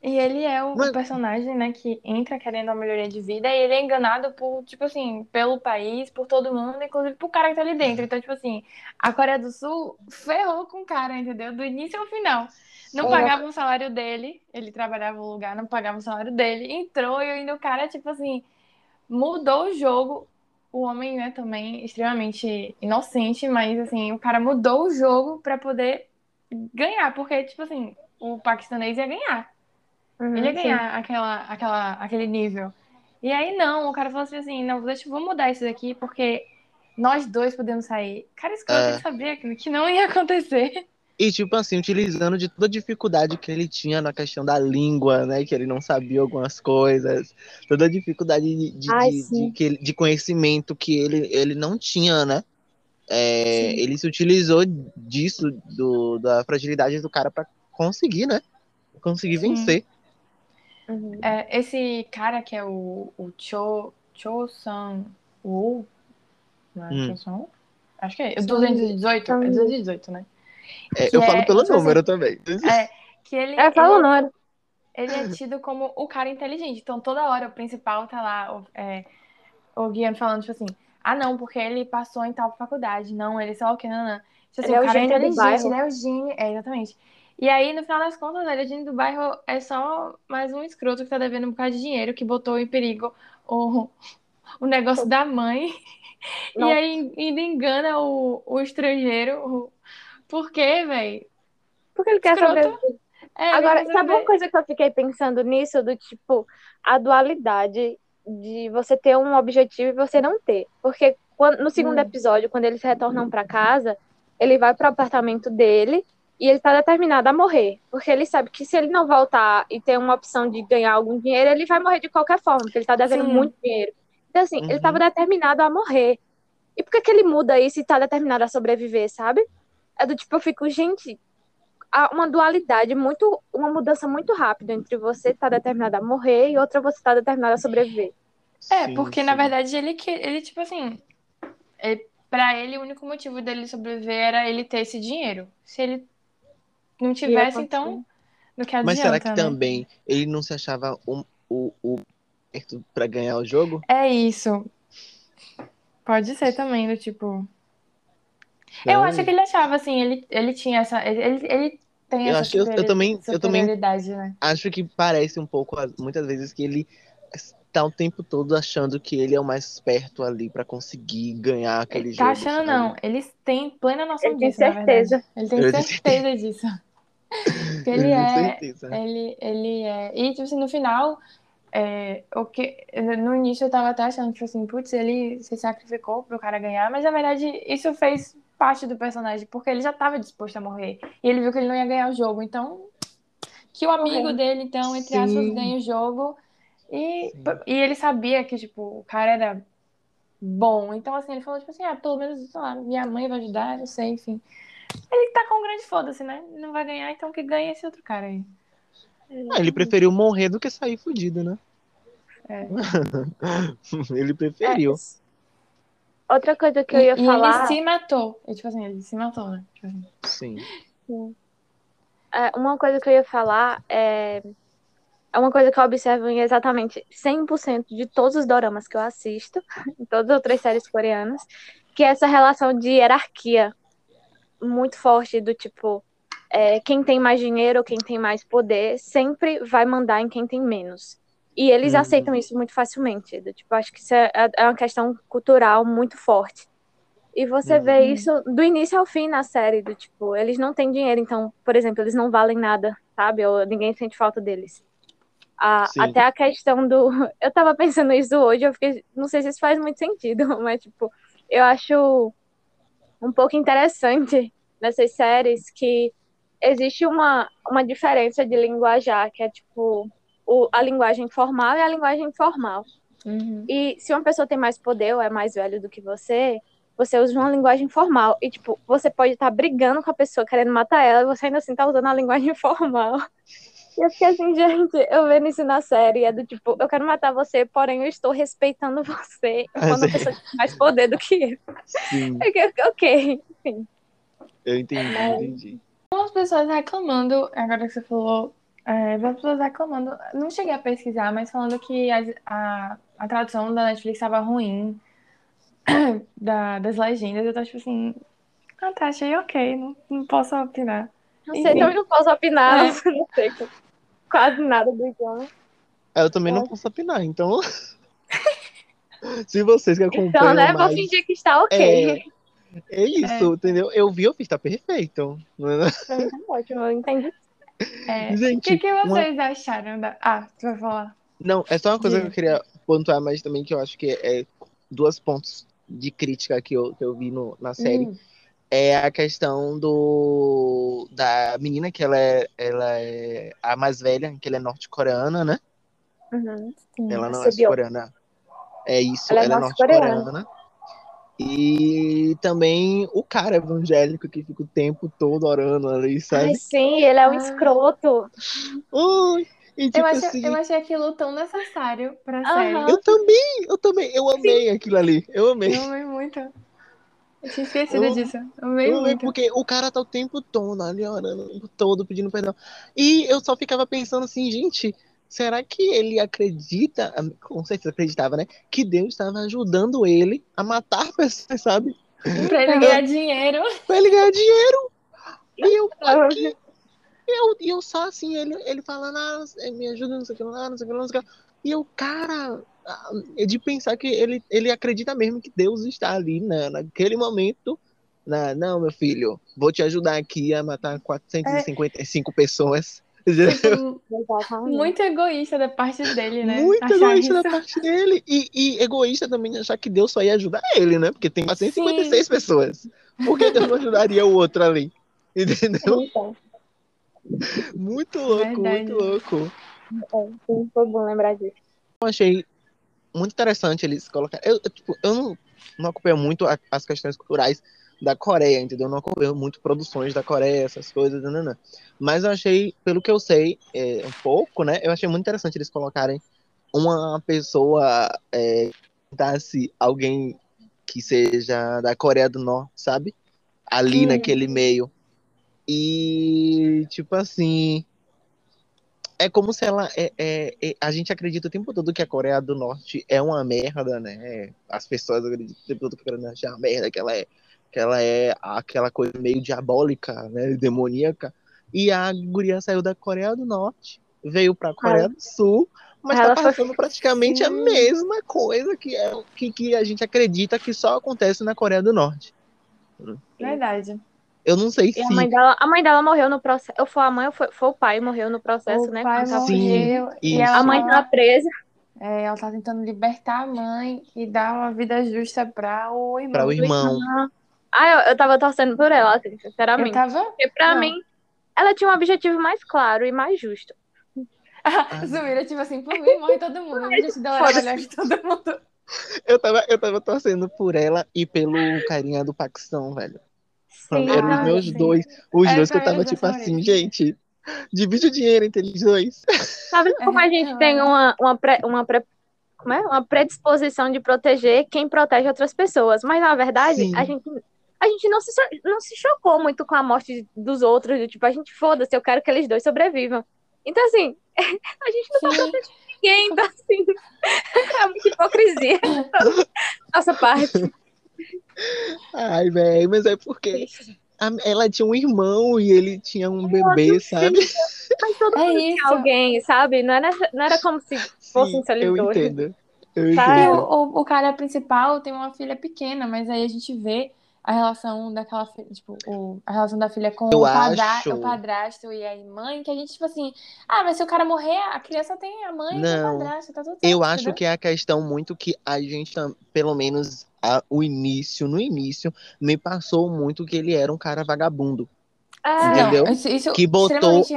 E ele é o, Mas- personagem, né, que entra querendo uma melhoria de vida e ele é enganado por, tipo assim, pelo país, por todo mundo, inclusive por cara que tá ali dentro. Então, tipo assim, a Coreia do Sul ferrou com o cara, entendeu? Do início ao final. Não É. pagava o salário dele, ele trabalhava no lugar, não pagava o salário dele, entrou e ainda o cara, tipo assim, mudou o jogo. O homem, né, também extremamente inocente, mas assim, o cara mudou o jogo pra poder ganhar, porque, tipo assim, o paquistanês ia ganhar. Uhum, Ele ia sim. ganhar aquela, aquela, aquele nível. E aí, não, o cara falou assim, assim, não, deixa, vamos mudar isso daqui, porque nós dois podemos sair. Cara, escroto, É. ele sabia que, que não ia acontecer. E, tipo assim, utilizando de toda a dificuldade que ele tinha na questão da língua, né? Que ele não sabia algumas coisas, toda a dificuldade de, de, Ai, de- de que de conhecimento que ele, ele não tinha, né? É, ele se utilizou disso, do, da fragilidade do cara pra conseguir, né? Conseguir Sim. vencer. Uhum. É, esse cara que é o, o Cho, Cho Sang Woo, não é Hum. Cho Sang Woo? Acho que é, o Sang- 218, é Sang- 218, né? É, eu é, falo pelo assim, número também. É, que ele, É, fala o ele, número. ele é tido como o cara inteligente. Então, toda hora o principal tá lá, o, é, o Guiano falando, tipo assim, ah, não, porque ele passou em tal faculdade. Não, ele só o que, não, não. Tipo assim, Ele é o o cara é inteligente, bairro. ele é o gênio. É, exatamente. E aí, no final das contas, é gênio do bairro, é só mais um escroto que tá devendo um bocado de dinheiro, que botou em perigo o, o negócio da mãe. E aí ainda engana o, o estrangeiro. O- Por quê, velho? Porque ele quer Escroto. É, ele Agora, quer sabe uma sobreviver. coisa que eu fiquei pensando nisso? Do tipo, a dualidade de você ter um objetivo e você não ter. Porque quando- no segundo Hum. episódio, quando eles retornam pra casa, ele vai pro apartamento dele e ele tá determinado a morrer. Porque ele sabe que se ele não voltar e ter uma opção de ganhar algum dinheiro, ele vai morrer de qualquer forma, porque ele tá devendo Sim. muito dinheiro. Então, assim, ele Uhum. tava determinado a morrer. E por que, que ele muda isso e tá determinado a sobreviver, sabe? É do tipo, eu fico, gente, há uma dualidade muito, uma mudança muito rápida entre você tá determinado a morrer e outra você tá determinado a sobreviver. É, Sim, porque na sim. verdade ele que ele tipo assim, é, para ele o único motivo dele sobreviver era ele ter esse dinheiro. Se ele não tivesse, então no que Mas adianta, será que né? também ele não se achava o, o, o certo pra ganhar o jogo? É isso. Pode ser também do tipo. Eu Não. acho que ele achava assim, ele, ele tinha essa ele, ele tem Eu essa acho- eu- eu também- eu também- né? Acho que parece um pouco, muitas vezes, que ele tá o tempo todo achando que ele é o mais esperto ali pra conseguir ganhar aquele Ele jogo. tá achando sabe? não, eles têm plena noção Ele tem disso, na verdade. certeza. Ele tem Eu certeza disso. Ele é. Ele, ele é. E, tipo assim, no final, é, o que, no início eu tava até achando, tipo assim, putz, ele se sacrificou pro cara ganhar, mas na verdade isso fez parte do personagem, porque ele já tava disposto a morrer. E ele viu que ele não ia ganhar o jogo. Então, que o amigo Correto. dele, então, entre aspas, Sim. ganha o jogo. E, Sim. e ele sabia que, tipo, o cara era bom. Então, assim, ele falou, tipo assim, ah, pelo menos, sei lá, minha mãe vai ajudar, não sei, enfim. Ele tá com um grande foda-se, né? Não vai ganhar, então que ganhe esse outro cara aí. Ah, ele preferiu morrer do que sair fudido, né? É. ele preferiu. Outra coisa que eu ia e falar. ele se matou. E, tipo assim, ele se matou, né? Tipo assim. Sim. É, uma coisa que eu ia falar é. É uma coisa que eu observo em exatamente 100% de todos os doramas que eu assisto, em todas as outras séries coreanas, que é essa relação de hierarquia muito forte do tipo, é, quem tem mais dinheiro quem tem mais poder sempre vai mandar em quem tem menos. E eles Uhum. aceitam isso muito facilmente. Do, tipo, acho que isso é, é uma questão cultural muito forte. E você vê Uhum. isso do início ao fim na série, do tipo, eles não têm dinheiro, então, por exemplo, eles não valem nada, sabe? Ou ninguém sente falta deles. A- até a questão do. Eu tava pensando isso hoje, eu fiquei. Não sei se isso faz muito sentido, mas, tipo, eu acho um pouco interessante nessas séries que existe uma, uma diferença de linguajar, que é, tipo, o, a linguagem formal e a linguagem informal. Uhum. E se uma pessoa tem mais poder ou é mais velho do que você, você usa uma linguagem formal. E, tipo, você pode estar brigando com a pessoa, querendo matar ela, e você ainda assim tá usando a linguagem formal. E eu fiquei assim, gente, eu vendo isso na série, é do tipo, eu quero matar você, porém eu estou respeitando você enquanto a pessoa tem mais poder do que eu. Sim, Eu, ok, enfim. eu entendi, Mas- entendi. Algumas pessoas reclamando, agora que você falou, é, algumas pessoas reclamando, não cheguei a pesquisar, mas falando que a, a, a tradução da Netflix estava ruim, da, das legendas, eu tava tipo assim, ah tá, achei ok, não, não posso opinar. Não sei, Enfim. também não posso opinar, É. não sei quase nada do idioma. Eu também não posso opinar, então. Se vocês que acompanham Então, né, vou mais, fingir que está ok. é isso, entendeu? Eu vi, eu fiz, tá perfeito. Mim tá ótimo, eu entendi. É, o Gente, que, que uma- vocês acharam da. Ah, tu vai falar. Não, é só uma coisa que eu queria pontuar mais também, que eu acho que é dois pontos de crítica que eu, que eu vi no, na série. Hum, É a questão do da menina, que ela é, ela é a mais velha, que ela é norte-coreana, né? Uhum. sim. Ela não é Subiu. sul-coreana. É isso, Ela é ela é norte-coreana. norte-coreana. E também o cara evangélico que fica o tempo todo orando ali, Ai, sabe? sim, ele é um Ah. escroto. Ui, e tipo Eu achei, assim, eu achei aquilo tão necessário pra Aham. série. eu também, eu também, eu amei aquilo ali, eu amei. Eu amei muito. Eu tinha esquecido Eu- disso. Eu amei Eu muito. porque o cara tá o tempo todo ali orando, o tempo todo pedindo perdão. E eu só ficava pensando assim, gente, será que ele acredita, com certeza acreditava, né? Que Deus estava ajudando ele a matar pessoas, sabe? Pra ele ganhar dinheiro. Pra ele ganhar dinheiro. E eu aqui, eu, e eu só assim, ele, ele falando, ah, me ajuda, não sei o que lá, não sei o que lá, não sei o que lá. E eu, cara, de pensar que ele, ele acredita mesmo que Deus está ali, né, naquele momento. Na, não, meu filho, vou te ajudar aqui a matar 455 pessoas. Tipo, Exatamente. muito egoísta da parte dele, né? Muito Achar egoísta isso. da parte dele. E, e egoísta também de achar que Deus só ia ajudar ele, né? Porque tem 456 pessoas. Por que Deus não ajudaria o outro ali? Entendeu? Então, Muito louco, Verdade. muito louco. é, sim, foi bom lembrar disso. Eu achei muito interessante eles colocarem. Eu, eu, tipo, eu não, não acompanho muito a- as questões culturais da Coreia, entendeu? Eu não acompanho muito produções da Coreia, essas coisas, nananã. Mas eu achei, pelo que eu sei, é, um pouco, né? Eu achei muito interessante eles colocarem uma pessoa, é, tentasse alguém que seja da Coreia do Norte, sabe? Ali Hum. naquele meio. E, tipo assim. É como se ela. É, é- é- a gente acredita o tempo todo que a Coreia do Norte é uma merda, né? As pessoas acreditam o tempo todo que a Coreia do Norte é uma merda, que ela é, que ela é aquela coisa meio diabólica, né? Demoníaca. E a guria saiu da Coreia do Norte, veio pra Coreia do Sul, mas Ela tá foi- passando praticamente a Sim. mesma coisa que, é, que, que a gente acredita que só acontece na Coreia do Norte. Verdade. Eu não sei E se. a mãe dela, a mãe dela morreu no processo. Ou foi a mãe ou foi, foi o pai morreu no processo, o né? pai tava Sim, morreu e ela A mãe tava, tá presa. é, ela tá tentando libertar a mãe e dar uma vida justa pra o irmão. Pra o irmão. Ah, eu, eu tava torcendo por ela, assim, Eu sinceramente. tava. Porque pra Não. mim, ela tinha um objetivo mais claro e mais justo. A Zumira, tipo assim, por mim morre todo mundo. A gente dá melhor de todo mundo. Eu tava, eu tava torcendo por ela e pelo carinha do Paquistão, velho. Sim. Eram os meus sim. dois. Os É, dois que eu tava tipo assim, gente. Divide o dinheiro entre eles dois. Tá vendo como a É, gente tem acho. uma, uma, pré- uma, pré- como é? uma predisposição de proteger quem protege outras pessoas? Mas, na verdade, Sim. a gente, a gente não, se, não se chocou muito com a morte dos outros. do Tipo, a gente foda-se, eu quero que eles dois sobrevivam. Então, assim, a gente não tá Sim. protegendo ninguém. Então, assim, é muita hipocrisia. Nossa parte. Ai, velho, mas é porque a- ela tinha um irmão e ele tinha um bebê, sabe? Mas todo É mundo isso. tinha alguém, sabe? Não era, não era como se fossem só eu dois. entendo. Eu Sabe? E entendo. o, o cara principal tem uma filha pequena, mas aí a gente vê a relação daquela filha, tipo, o, a relação da filha com Eu o, padra, acho- o padrasto e a mãe, que a gente, tipo assim, ah, mas se o cara morrer, a criança tem a mãe e Não. o padrasto, tá tudo certo, Eu acho entendeu? que é a questão muito que a gente, pelo menos a- o início, no início, me passou muito que ele era um cara vagabundo. É, Entendeu? Isso, isso Que botou extremamente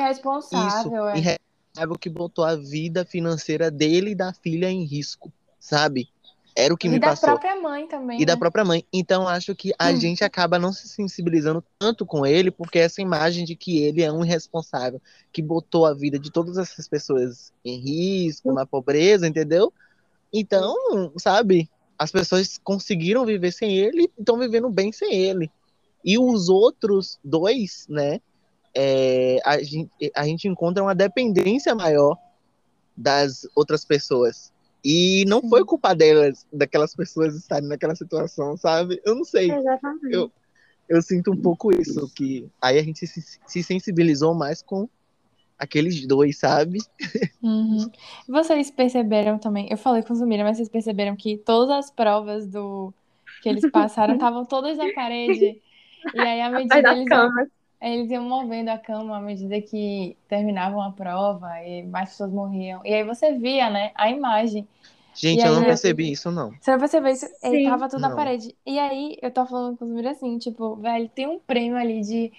Isso, irresponsável, é. irresponsável que botou a vida financeira dele e da filha em risco, sabe? Era o que e me da passou. própria mãe também. E da né? própria mãe. Então, acho que a Hum. gente acaba não se sensibilizando tanto com ele, porque essa imagem de que ele é um irresponsável, que botou a vida de todas essas pessoas em risco, na pobreza, entendeu? Então, sabe, as pessoas conseguiram viver sem ele e estão vivendo bem sem ele. E os outros dois, né, é, a, gente, a gente encontra uma dependência maior das outras pessoas. E não foi culpa delas, daquelas pessoas estarem naquela situação, sabe? Eu não sei. Exatamente. Eu- Eu sinto um pouco isso, que aí a gente se, se sensibilizou mais com aqueles dois, sabe? Uhum. Vocês perceberam também, eu falei com o Zumira, mas vocês perceberam que todas as provas do que eles passaram estavam todas na parede. E aí, à medida das eles eles iam movendo a cama à medida que terminavam a prova e mais pessoas morriam. E aí você via, né, a imagem. Gente, E eu não aí- percebi isso, não. Você vai perceber isso, ele Sim. tava tudo na Não. parede. E aí eu tava falando com os Zumira assim, tipo, velho, tem um prêmio ali de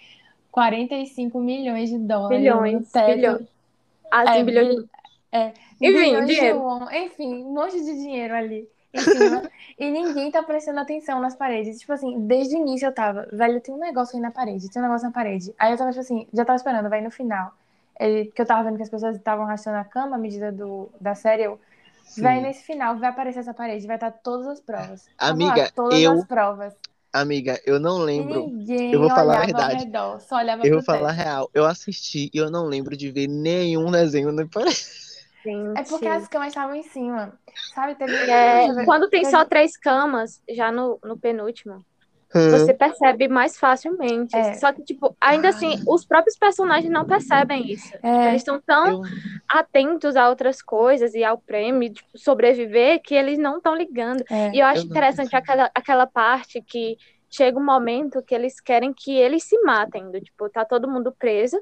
45 milhões de dólares no Bilhões, teto. bilhões. Assim, É, bilhões. bil- é, Enfim, bilhões de dinheiro. won, enfim, um monte de dinheiro ali em cima. e ninguém tá prestando atenção nas paredes. Tipo assim, desde o início eu tava, velho, tem um negócio aí na parede, tem um negócio na parede. Aí eu tava, tipo assim, já tava esperando, vai no final. Ele, porque eu tava vendo que as pessoas estavam arrastando a cama à medida do, da série, eu, Sim. vai nesse final, vai aparecer essa parede, vai estar todas as provas. Tava lá, Amiga, todas eu- as provas. Amiga, eu não lembro. ninguém Eu vou falar a verdade. redor, só olhava Eu vou falar a teto. real. Eu assisti e eu não lembro de ver nenhum desenho na parede. Gente. É porque as camas estavam em cima. Sabe? Teve. É, quando tem só três camas, já no, no penúltimo, você percebe mais facilmente. É. Só que, tipo, ainda assim, os próprios personagens não percebem isso. É. Eles estão tão Eu, atentos a outras coisas e ao prêmio, tipo, sobreviver, que eles não estão ligando. É. E eu acho Eu interessante aquela, aquela parte que chega um momento que eles querem que eles se matem. Do, tipo, tá todo mundo preso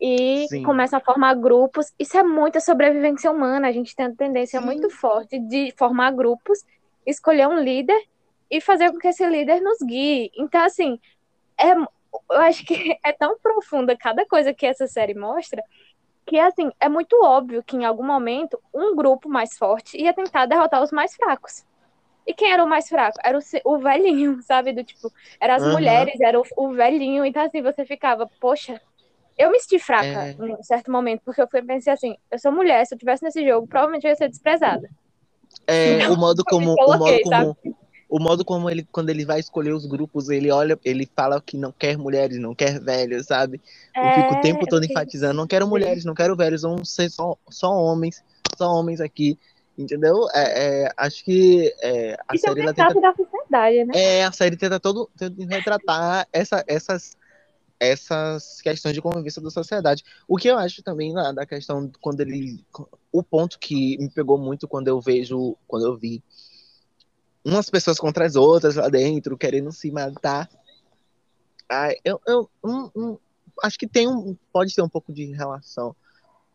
e Sim. começa a formar grupos. Isso é muita sobrevivência humana. A gente tem uma tendência Sim. muito forte de formar grupos, escolher um líder e fazer com que esse líder nos guie. Então, assim, é, eu acho que é tão profunda cada coisa que essa série mostra que, assim, é muito óbvio que em algum momento um grupo mais forte ia tentar derrotar os mais fracos. E quem era o mais fraco? Era o, o velhinho, sabe? Do tipo, eram as Aham. mulheres, era o, o velhinho. Então, assim, você ficava, poxa, eu me senti fraca É. em um certo momento, porque eu fui- pensei assim, eu sou mulher, se eu tivesse nesse jogo, provavelmente eu ia ser desprezada. é, o modo como, o coloquei, modo como, o modo como ele, quando ele vai escolher os grupos, ele olha, ele fala que não quer mulheres, não quer velhos, sabe? Eu fico o tempo todo É, porque- enfatizando, não quero mulheres, não quero velhos, vão ser só, só homens, só homens aqui, entendeu? É, é, acho que é, a Isso é um série tenta da sociedade, né? É, a série tenta todo tenta retratar essa, essas, essas questões de convivência da sociedade. O que eu acho também na, da questão quando ele. O ponto que me pegou muito quando eu vejo, quando eu vi umas pessoas contra as outras lá dentro, querendo se matar. Ah, eu, eu hum, hum, acho que tem um. Pode ter um pouco de relação.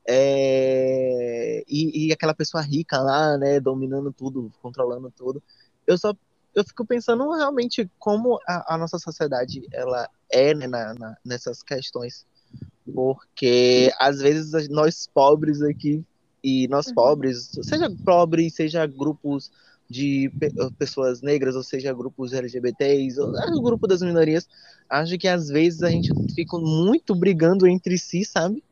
É, e, e aquela pessoa rica lá, né, dominando tudo, controlando tudo. Eu só eu fico pensando realmente como a, a nossa sociedade ela é né, na, na- nessas questões. Porque às vezes nós pobres aqui, e nós Uhum. pobres, seja pobre, seja grupos de pe- pessoas negras, ou seja grupos LGBTs, ou o grupo das minorias, acho que às vezes a gente fica muito brigando entre si, sabe?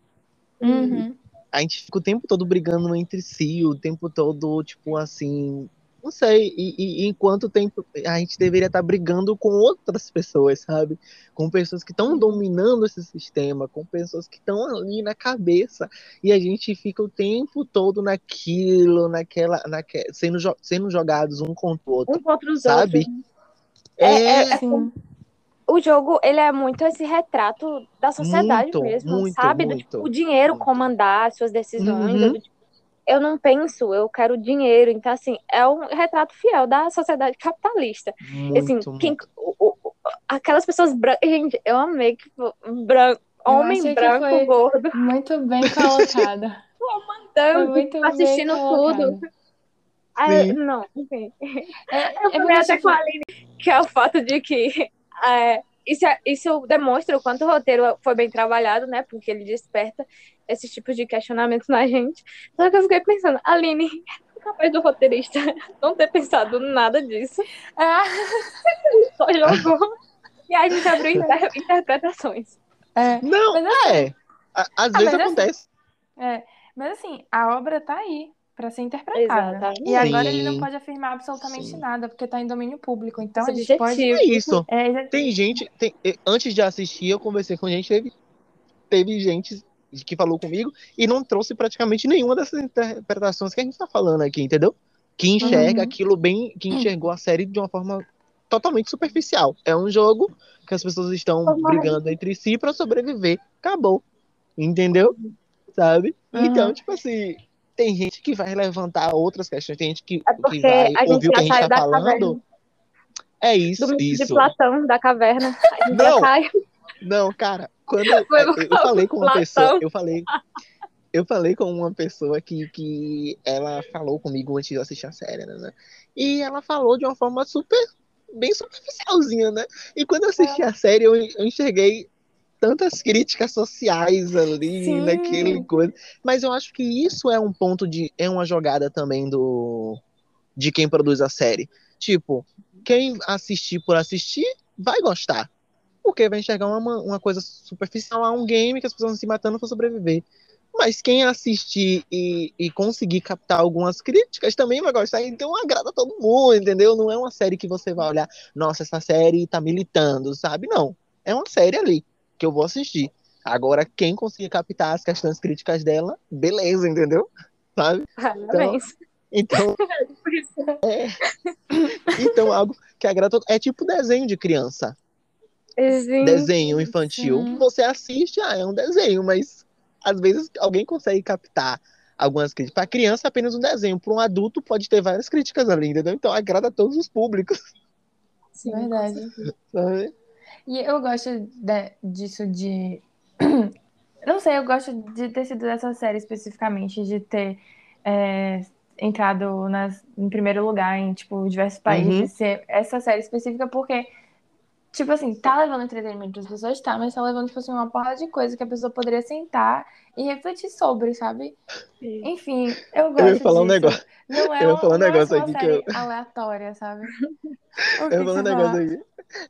Uhum. a gente fica o tempo todo brigando entre si, o tempo todo, tipo assim, não sei, e, e- e enquanto tempo a gente deveria estar brigando com outras pessoas, sabe? Com pessoas que estão dominando esse sistema, com pessoas que estão ali na cabeça, e a gente fica o tempo todo naquilo, naquela, naque, sendo, jo- sendo jogados um contra o outro, Um contra os sabe? outros. É, é- Sim. o jogo, ele é muito esse retrato da sociedade Muito, mesmo, muito, sabe? Do, muito, tipo, o dinheiro muito. comandar as suas decisões. Uhum. do tipo, eu não penso, eu quero dinheiro. Então, assim, é um retrato fiel da sociedade capitalista. assim, muito, quem, muito. o- o- aquelas pessoas brancas. Gente, eu amei que branco, homem branco, gordo, Muito bem colocada. Muito bem assistindo tudo. Aí, não, enfim. É, Eu é até tipo, com a Aline, que é o fato de que é, isso, é- isso demonstra o quanto o roteiro foi bem trabalhado, né? Porque ele desperta esses tipos de questionamentos na gente. Só que eu fiquei pensando, Aline, capaz do roteirista não ter pensado nada disso. Ah, Só jogou. E aí a gente abriu inter- interpretações. é, Não, Mas assim- é. Às Ah, vezes assim- acontece. é. Mas assim, a obra tá aí pra ser interpretada. Exatamente. E agora ele não pode afirmar absolutamente Sim. nada, porque tá em domínio público. Então a gente pode. É isso. É, Tem gente. tem- antes de assistir, eu conversei com gente, teve, teve gente que falou comigo e não trouxe praticamente nenhuma dessas interpretações que a gente tá falando aqui, entendeu? Que enxerga Uhum. aquilo bem. Que enxergou a série de uma forma totalmente superficial. É um jogo que as pessoas estão Uhum. brigando entre si pra sobreviver. Acabou. Entendeu? Sabe? Uhum. Então, tipo assim. Tem gente que vai levantar outras questões, tem gente que, É porque que vai a gente ouvir o que já a gente tá da falando. caverna. É isso, Do mito de isso. Platão, da caverna. Não. Não, cara, quando eu, eu falei com uma Platão. pessoa, eu falei, eu falei com uma pessoa que, que ela falou comigo antes de eu assistir a série, né, né? E ela falou de uma forma super, bem superficialzinha, né? E quando eu assisti a série, eu, eu enxerguei tantas críticas sociais ali, Sim. naquele coisa. Mas eu acho que isso é um ponto de, é uma jogada também do, de quem produz a série. Tipo, quem assistir por assistir, vai gostar. Porque vai enxergar uma, uma coisa superficial a um game que as pessoas estão se matando para sobreviver. Mas quem assistir e, e conseguir captar algumas críticas também vai gostar. Então agrada todo mundo, entendeu? Não é uma série que você vai olhar, nossa, essa série tá militando, sabe? Não. É uma série ali que eu vou assistir. Agora, quem conseguir captar as questões críticas dela, beleza, entendeu? Sabe? Parabéns. Então, Por isso. então algo que agrada todo É tipo desenho de criança. Sim. desenho infantil, sim. você assiste, ah, é um desenho, mas às vezes alguém consegue captar algumas críticas. Para criança, é apenas um desenho. Para um adulto, pode ter várias críticas ali, entendeu? Então agrada a todos os públicos. Sim, Verdade. sabe? E eu gosto de- disso de. Não sei, eu gosto de ter sido dessa série especificamente, de ter é, entrado nas, em primeiro lugar em tipo, diversos países, Uhum. ser essa série específica, porque, tipo assim, tá levando entretenimento para as pessoas, tá, mas tá levando, tipo assim, uma porra de coisa que a pessoa poderia sentar e refletir sobre, sabe? sim. Enfim, eu gosto Eu ia falar um disso. negócio. Não é, eu ia um- falar um é negócio aqui que série eu- aleatória, sabe? Eu ia falar um negócio aqui.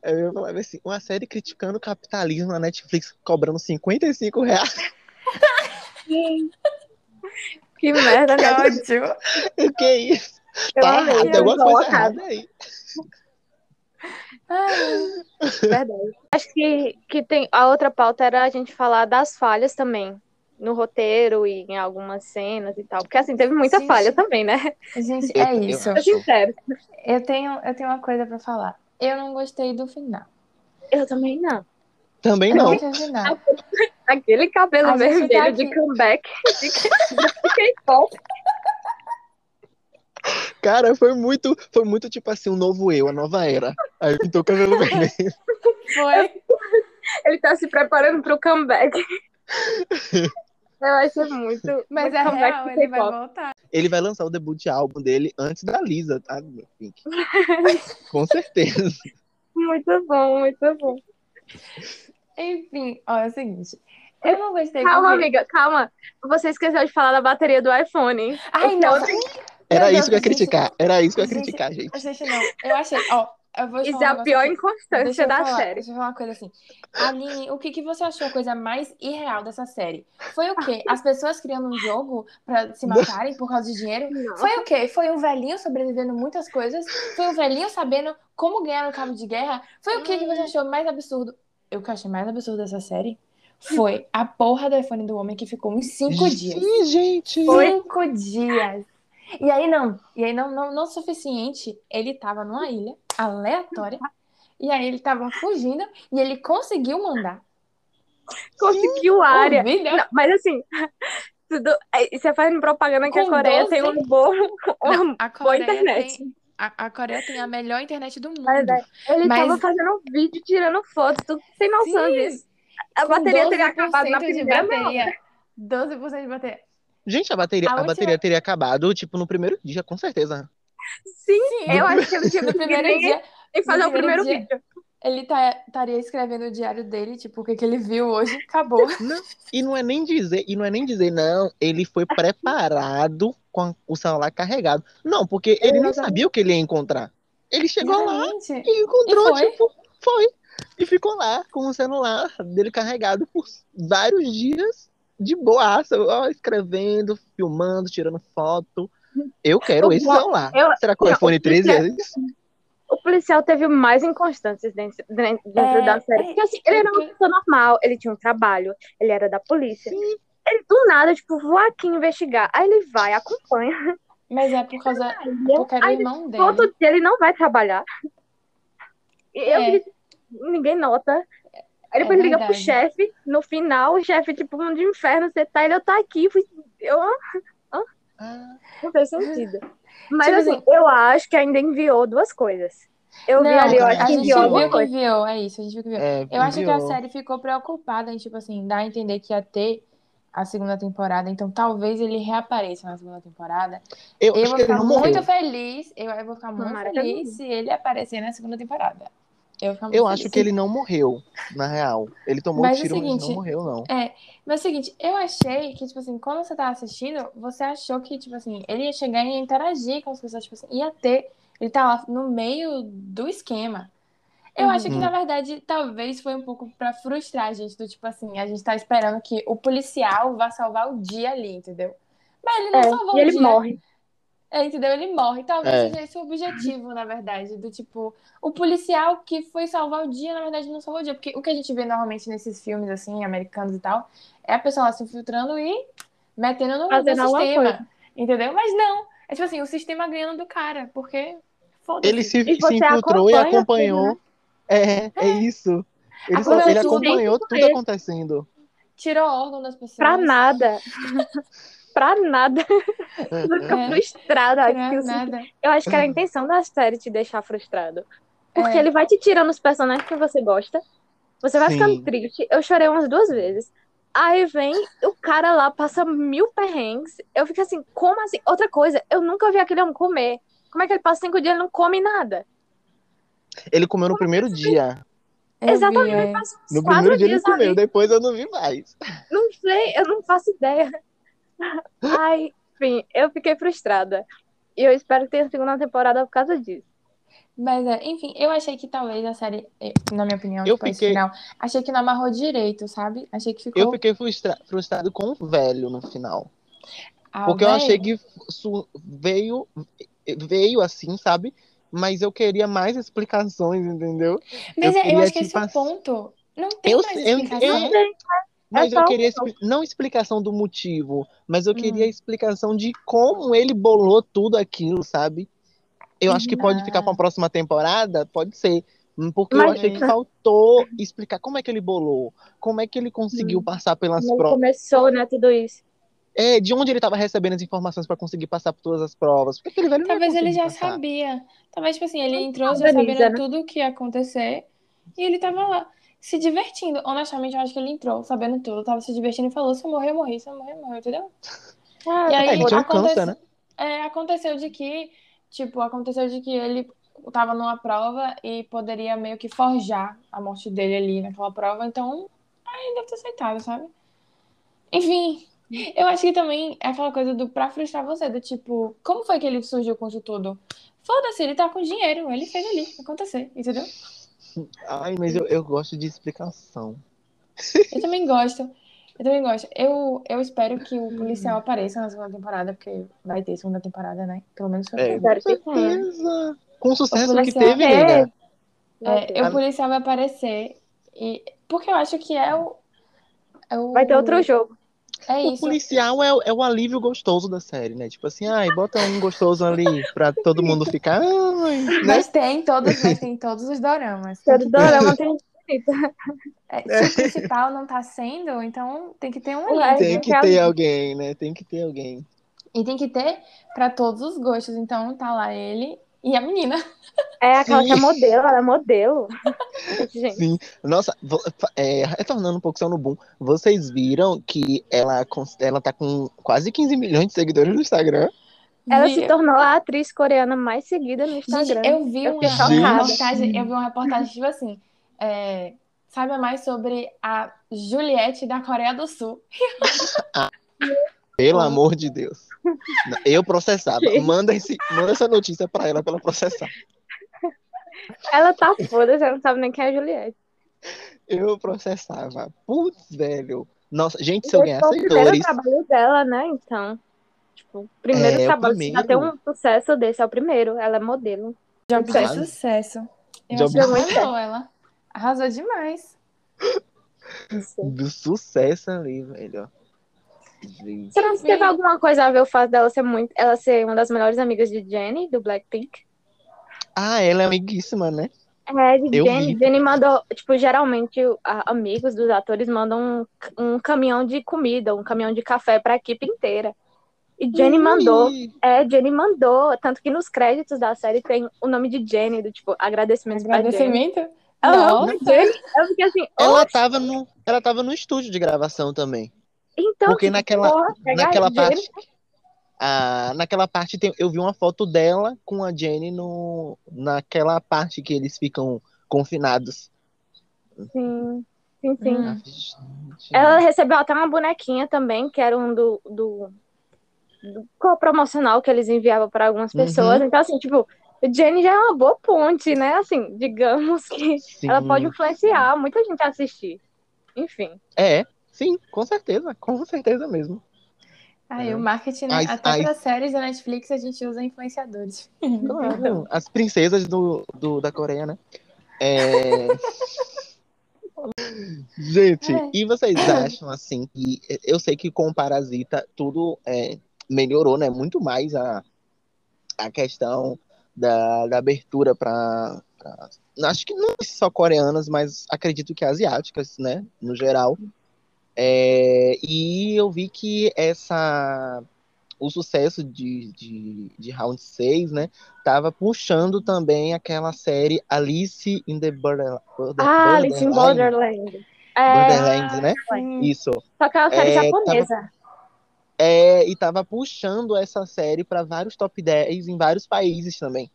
Eu ia falar assim, uma série criticando o capitalismo na Netflix, cobrando 55 reais. Que merda, Que né? ódio! O que é isso? Eu Tá errado, tem alguma coisa errada aí. Ai, Verdade. Acho que, que tem. A outra pauta era a gente falar das falhas também. No roteiro e em algumas cenas e tal. Porque assim, teve muita Gente. falha também, né? gente, Eu- é eu isso. Tô sincero. Eu tenho, eu tenho uma coisa pra falar. Eu não gostei do final. Eu também não. Também Eu não. Aquele cabelo A vermelho tá de comeback de K-pop. Cara, foi muito, foi muito tipo assim, um novo eu, a nova era. Aí pintou o cabelo vermelho. Foi. Ele tá se preparando pro comeback. Eu acho muito. Mas muito é comeback real, de ele vai voltar. Ele vai lançar o debut álbum dele antes da Lisa, tá? Com certeza. Muito bom, muito bom. Enfim, ó, é o seguinte. Eu não gostei Calma, amiga, calma. Você esqueceu de falar da bateria do iPhone, hein? Ai, é não. outro- Era isso que eu ia criticar. Era isso que eu ia criticar, gente. Gente, não. Eu achei, ó, eu vou te Isso é um a pior inconstância da falar, série. deixa eu falar uma coisa assim. Aline, o que, que você achou a coisa mais irreal dessa série? Foi o quê? As pessoas criando um jogo pra se matarem por causa de dinheiro? Não. Foi o quê? Foi um velhinho sobrevivendo muitas coisas? Foi um velhinho sabendo como ganhar no cabo de guerra? Foi o quê que você achou mais absurdo? Eu que achei mais absurdo dessa série foi a porra do iPhone do homem que ficou uns cinco dias. Sim, gente. Cinco dias. E aí não, e aí não, não, não suficiente, ele tava numa ilha aleatória, e aí ele tava fugindo, e ele conseguiu mandar Conseguiu a área. Não, mas assim, tudo, é, você fazendo propaganda que a Com Coreia 12? tem um bom, Não, uma a boa Coreia internet. tem, a, a Coreia tem a melhor internet do mundo. É, Ele Mas- tava fazendo um vídeo tirando foto, tu tem noção Sim, disso. A Com bateria teria 12% acabado na de primeira meia bateria. 12% de bateria. Gente, a bateria, A a, última- bateria teria acabado, tipo, no primeiro dia, com certeza. Sim, Sim, eu acho que ele tinha no primeiro dia, nem fazer o primeiro dia. vídeo. ele tá, estaria escrevendo o diário dele, tipo, o que, que ele viu hoje, acabou. Não, e não é nem dizer, e não é nem dizer, não, ele foi preparado com o celular carregado. Não, porque ele não Exatamente. sabia o que ele ia encontrar. Ele chegou lá Exatamente. e encontrou, E foi? tipo, foi. E ficou lá com o celular dele carregado por vários dias de boaça, ó, escrevendo, filmando, tirando foto. Eu quero Eu esse celular. eu- Será que o iPhone o 13 é isso? O policial teve mais inconstâncias dentro, dentro É, da série. é, Porque assim, ele era uma pessoa normal, ele tinha um trabalho, ele era da polícia. Ele do nada, tipo, vou aqui investigar. Aí ele vai, acompanha. Mas é por causa. Porque era o Aí irmão dele. todo dia ele não vai trabalhar. E eu É. fiquei- ninguém nota. Aí depois É ele liga pro chefe. No final, o chefe, tipo, mundo de inferno, você tá, ele eu tá aqui. Fui- Eu Ah, não fez sentido. Mas Tipo assim, assim- eu acho que ainda enviou duas coisas. Eu vi Não, ali, eu acho a que gente enviou enviou alguma viu que enviou, é isso, a gente viu que enviou. é, Eu acho que a série ficou preocupada em, tipo assim, dar a entender que ia ter a segunda temporada, então talvez ele reapareça na segunda temporada. Eu, Eu acho vou que ele ficar não muito morreu. feliz, eu, eu vou ficar muito Tomara feliz se ele aparecer na segunda temporada. Eu, Eu acho que ele não morreu, na real. Ele tomou Mas é o tiro, mas seguinte, não morreu, não. Mas é o seguinte, eu achei que, tipo assim, quando você tava assistindo, você achou que, tipo assim, ele ia chegar e ia interagir com as pessoas, tipo assim, ia ter. Ele tá lá no meio do esquema. Eu Uhum. acho que, Uhum. na verdade, talvez foi um pouco pra frustrar a gente, do tipo assim, a gente tá esperando que o policial vá salvar o dia ali, entendeu? Mas ele não É, salvou e o ele dia. morre. É, entendeu? Ele morre. Talvez É. seja esse o objetivo, na verdade. Do tipo, o policial que foi salvar o dia, na verdade, não salvou o dia. Porque o que a gente vê normalmente nesses filmes, assim, americanos e tal, é a pessoa lá se infiltrando e metendo no, Fazendo sistema. coisa. Entendeu? Mas não. É tipo assim, o sistema ganhando do cara. Porque, foda-se. Ele se, E se infiltrou e acompanhou. É, é isso. Ele, só- Acompanhou ele tudo. acompanhou tudo acontecendo. Tirou órgão das pessoas. Pra nada. pra nada. Você fica É. frustrada. Eu acho que era a intenção da série te deixar frustrado. Porque É. ele vai te tirando os personagens que você gosta. Você vai Sim. ficando triste. Eu chorei umas duas vezes. Aí vem o cara lá, passa mil perrengues. Eu fico assim, como assim? Outra coisa, eu nunca vi aquele homem comer. Como é que ele passa cinco dias e não come nada? Ele comeu no primeiro dia. Eu Exatamente, vi, é. No quatro primeiro dia ele comeu, ali. depois eu não vi mais. Não sei, eu não faço ideia. Ai, enfim, eu fiquei frustrada. E eu espero que tenha segunda temporada por causa disso. Mas, é, enfim, eu achei que talvez a série, eh, na minha opinião, Eu tipo, esse fiquei- final, achei que não amarrou direito, sabe? Achei que ficou. Eu fiquei frustra- frustrado com o velho no final. Ah, Porque eu véi, achei que veio, veio assim, sabe? Mas eu queria mais explicações, entendeu? Mas eu é, eu acho que esse é o pass- ponto. Não tem Eu mais sei- eu- explicação. eu- Mas só eu um queria, expli- não explicação do motivo, mas eu queria Hum. explicação de como ele bolou tudo aquilo, sabe? Eu acho que pode ficar pra Ah. próxima temporada, pode ser. Porque eu Mas- achei que faltou explicar como é que ele bolou, como é que ele conseguiu Hum. passar pelas Como provas. começou, né, tudo isso. É, de onde ele estava recebendo as informações pra conseguir passar por todas as provas. Porque aquele velho ia Talvez ele já passar. sabia. Talvez, tipo assim, ele entrou já sabendo né? tudo o que ia acontecer e ele tava lá, se divertindo. Honestamente, eu acho que ele entrou sabendo tudo, tava se divertindo e falou: se eu morrer, eu morri, se eu morrer, eu morri, entendeu? Ah, E aí É, tinha um aconte- né? é, aconteceu de que, tipo, aconteceu de que ele tava numa prova e poderia meio que forjar a morte dele ali naquela prova, então, aí deve ter aceitado, sabe? Enfim, eu acho que também é aquela coisa do pra frustrar você, do tipo, como foi que ele surgiu com isso tudo? Foda-se, ele tá com dinheiro, ele fez ali acontecer, entendeu? Ai, mas eu, eu gosto de explicação. Eu também gosto. Eu também gosto. Eu, eu espero que o policial apareça na segunda temporada, porque vai ter segunda temporada, né? Pelo menos foi o que É, com que certeza. Com o sucesso que policial- teve, É. Vai É, o policial vai aparecer. E, porque eu acho que é o. É o Vai ter outro jogo. É O isso. policial é, o- é o alívio gostoso da série, né? Tipo assim, ai, bota um gostoso ali pra todo mundo ficar. Ai, né? Mas tem todos, mas tem todos os doramas. Todo dorama tem É, se o principal não tá sendo, então tem que ter um ali. Tem que ter alguém, né? Tem que ter alguém. E tem que ter pra todos os gostos. Então tá lá ele e a menina. É aquela Sim. que é modelo, ela é modelo. Gente, Sim. Nossa, é, retornando um pouco só no boom, vocês viram que ela, ela tá com quase 15 milhões de seguidores no Instagram? ela Vi- se tornou a atriz coreana mais seguida no Gente, Instagram. eu vi Eu uma, fiquei uma reportagem, eu vi uma reportagem, tipo assim, é, saiba mais sobre a Juliette da Coreia do Sul. Pelo amor de Deus. Eu processava. Manda, esse, manda essa notícia pra ela pra ela processar. Ela tá foda, você não sabe nem quem é a Juliette. Eu processava. Putz, velho. Nossa, gente, se eu Esse foi ganhasse o primeiro trabalho dela, né? Então, tipo, o primeiro É, trabalho, primeiro. pra ter um sucesso desse, é o primeiro. Ela é modelo. De Claro. sucesso. Eu Job acho que de arrasou ela. Arrasou demais. Do sucesso ali, velho. Gente. Será que teve alguma coisa a ver o fato dela ser muito, ela ser uma das melhores amigas de Jenny, do Blackpink? Ah, ela é amiguíssima, né? É, de Eu Jenny. vi. Jenny mandou, tipo, geralmente a- amigos dos atores mandam um, um caminhão de comida, um caminhão de café pra equipe inteira. E Jenny mandou, Ih, é, Jenny mandou, tanto que nos créditos da série tem o nome de Jenny, do tipo, agradecimentos pra Jenny. Agradecimento? Nossa. Jenny. Eu fiquei assim, Ela "Oxe, tava, no, ela tava no estúdio de gravação também. Então, Porque tipo, naquela, porra, naquela parte. Ah, naquela parte tem- eu vi uma foto dela com a Jenny no, naquela parte que eles ficam confinados. Sim, sim, sim. Hum. Ela recebeu até uma bonequinha também, que era um do, do, do co-promocional que eles enviavam para algumas pessoas. Uhum. Então, assim, tipo, Jenny já é uma boa ponte, né? Assim, digamos que ela Sim. pode influenciar muita gente a assistir. Enfim. É, sim, com certeza, com certeza mesmo. Aí É. o marketing, né? Ai, até ai. para séries da Netflix a gente usa influenciadores. Claro, as princesas do, do- da Coreia, né? É... Gente, É. e vocês acham assim que eu sei que com o Parasita tudo é, melhorou, né? Muito mais a, a questão da, da abertura para acho que não só coreanas, mas acredito que asiáticas, né? No geral. É, e eu vi que essa o sucesso de, de, de Round 6, né? Tava puxando também aquela série Alice in the Border, Border- Ah, Alice in Borderland. É, Borderlands, né? Sim. Isso. só que é uma série É, japonesa. É, e tava puxando essa série para vários top 10 em vários países também.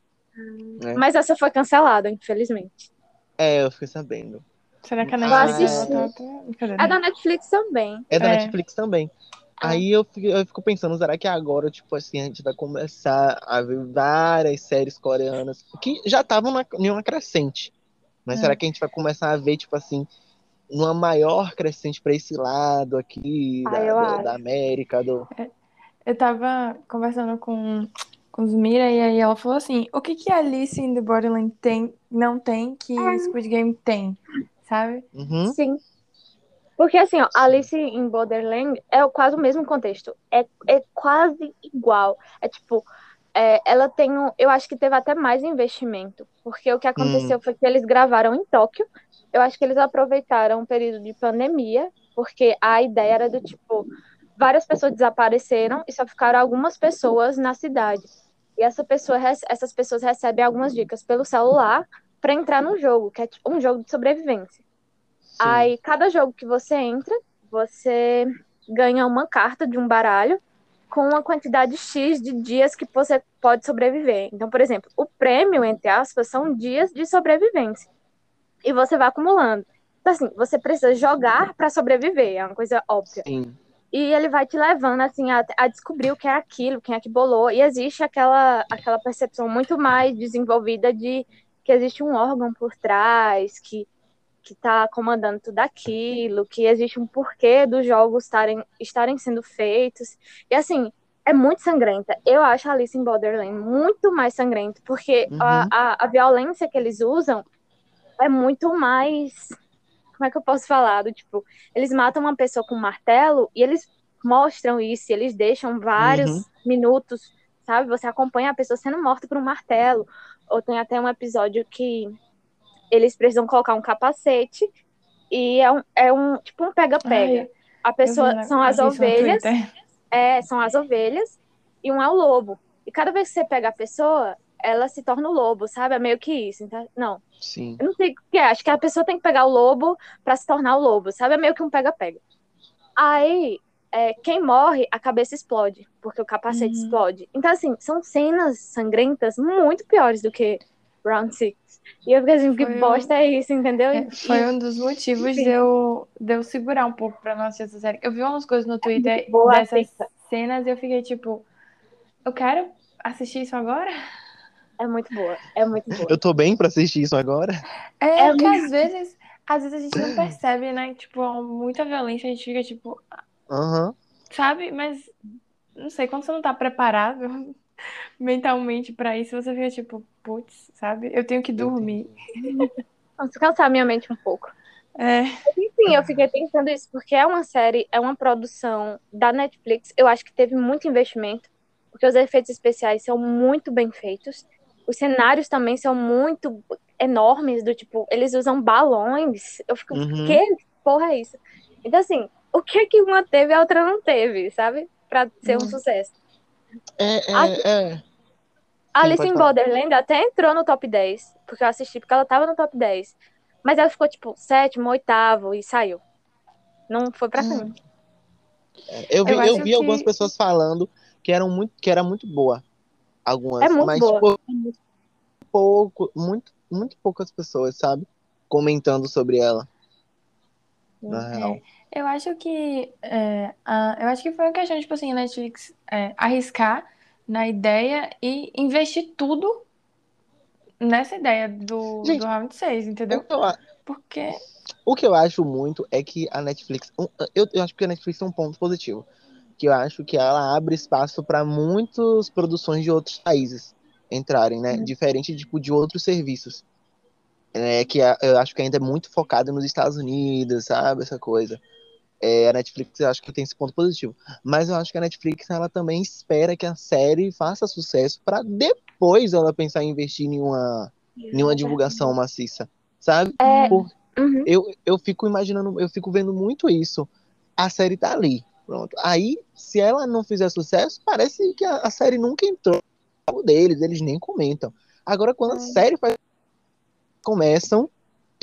né? Mas essa foi cancelada, infelizmente. É, eu fiquei sabendo. Será que a Netflix. É da Netflix também. É da É. Netflix também. Ah. Aí eu fico, eu fico pensando, será que agora, tipo assim, a gente vai começar a ver várias séries coreanas que já estavam em uma crescente. Mas É. será que a gente vai começar a ver, tipo assim, uma maior crescente pra esse lado aqui, Ah, da, da- América, do. Eu tava conversando com, com Zmira e aí ela falou assim: o que que Alice in the Borderland tem, não tem que Squid Game tem? Sabe? Uhum. Sim. Porque assim, ó, Alice in Borderland é quase o mesmo contexto. É, é quase igual. É tipo, é, ela tem um. Eu acho que teve até mais investimento. Porque o que aconteceu foi que eles gravaram em Tóquio. Eu acho que eles aproveitaram o período de pandemia, porque a ideia era do tipo, várias pessoas desapareceram e só ficaram algumas pessoas na cidade. E essa pessoa, essas pessoas recebem algumas dicas pelo celular para entrar no jogo, que é um jogo de sobrevivência. Sim. Aí, cada jogo que você entra, você ganha uma carta de um baralho com uma quantidade X de dias que você pode sobreviver. Então, por exemplo, o prêmio, entre aspas, são dias de sobrevivência. E você vai acumulando. Então, assim, você precisa jogar para sobreviver, é uma coisa óbvia. Sim. E ele vai te levando, assim, a, a descobrir o que é aquilo, quem é que bolou. E existe aquela, aquela percepção muito mais desenvolvida de que existe um órgão por trás, que que está comandando tudo aquilo, que existe um porquê dos jogos estarem, estarem sendo feitos. E assim, é muito sangrenta. Eu acho Alice in Borderland muito mais sangrento, porque Uhum. a, a, a violência que eles usam é muito mais. Como é que eu posso falar? Do, tipo, eles matam uma pessoa com um martelo e eles mostram isso, e eles deixam vários Uhum. minutos, sabe? Você acompanha a pessoa sendo morta por um martelo. Ou tem até um episódio que eles precisam colocar um capacete e é um, é um tipo um pega-pega. A pessoa são as ovelhas, é, são as ovelhas e um é o lobo. E cada vez que você pega a pessoa, ela se torna o lobo, sabe? É meio que isso. Então, não, Sim. eu não sei o que é. Acho que a pessoa tem que pegar o lobo pra se tornar o lobo, sabe? É meio que um pega-pega. Aí, é, quem morre, a cabeça explode, porque o capacete Uhum. explode. Então, assim, são cenas sangrentas muito piores do que Round Six. E eu fiquei assim, que um- bosta é isso, entendeu? É, foi um dos motivos de eu, de eu segurar um pouco pra não assistir essa série. Eu vi umas coisas no Twitter boa, dessas cenas e eu fiquei tipo, eu quero assistir isso agora? É muito boa, é muito boa. Eu tô bem pra assistir isso agora. É, É porque muito- às vezes, às vezes a gente não percebe, né? Tipo, muita violência, a gente fica tipo, Aham. sabe? Mas não sei, quando você não tá preparado mentalmente pra isso, você fica tipo, putz, sabe? Eu tenho que dormir. Vamos descansar minha mente um pouco. É, Enfim, eu fiquei pensando isso, porque é uma série, é uma produção da Netflix. Eu acho que teve muito investimento, porque os efeitos especiais são muito bem feitos. Os cenários também são muito enormes, do tipo, eles usam balões. Eu fico, Uhum. que porra é isso? Então, assim, o que que uma teve e a outra não teve, sabe? Pra ser um Hum. sucesso. É, é, é. Alice in. Borderland até entrou no top 10, porque eu assisti, porque ela tava no top 10. Mas ela ficou, tipo, sétimo, oitavo e saiu. Não foi pra Hum. frente. Eu vi, Eu eu vi algumas que- pessoas falando que, eram muito, que era muito boa. Algumas. É muito mas, boa. tipo, pouco, muito, muito poucas pessoas, sabe? Comentando sobre ela. Na É, real. Eu acho que é, a- eu acho que foi uma questão, tipo assim, a Netflix é, arriscar na ideia e investir tudo nessa ideia do, Gente, do Round 6, O entendeu? eu, Porque o que eu acho muito é que a Netflix. Eu, eu acho que a Netflix tem um ponto positivo. Que eu acho que ela abre espaço para muitas produções de outros países entrarem, né? Uhum. Diferente tipo, de outros serviços. É, que eu acho que ainda é muito focado nos Estados Unidos, sabe? Essa coisa. É, a Netflix eu acho que tem esse ponto positivo. Mas eu acho que a Netflix ela também espera que a série faça sucesso para depois ela pensar em investir em uma, em uma divulgação maciça, sabe? É, Por- uhum. eu, eu fico imaginando, eu fico vendo muito isso. A série tá ali, pronto. Aí, se ela não fizer sucesso, parece que a, a série nunca entrou no deles, eles nem comentam. Agora, quando a É. série faz. Começam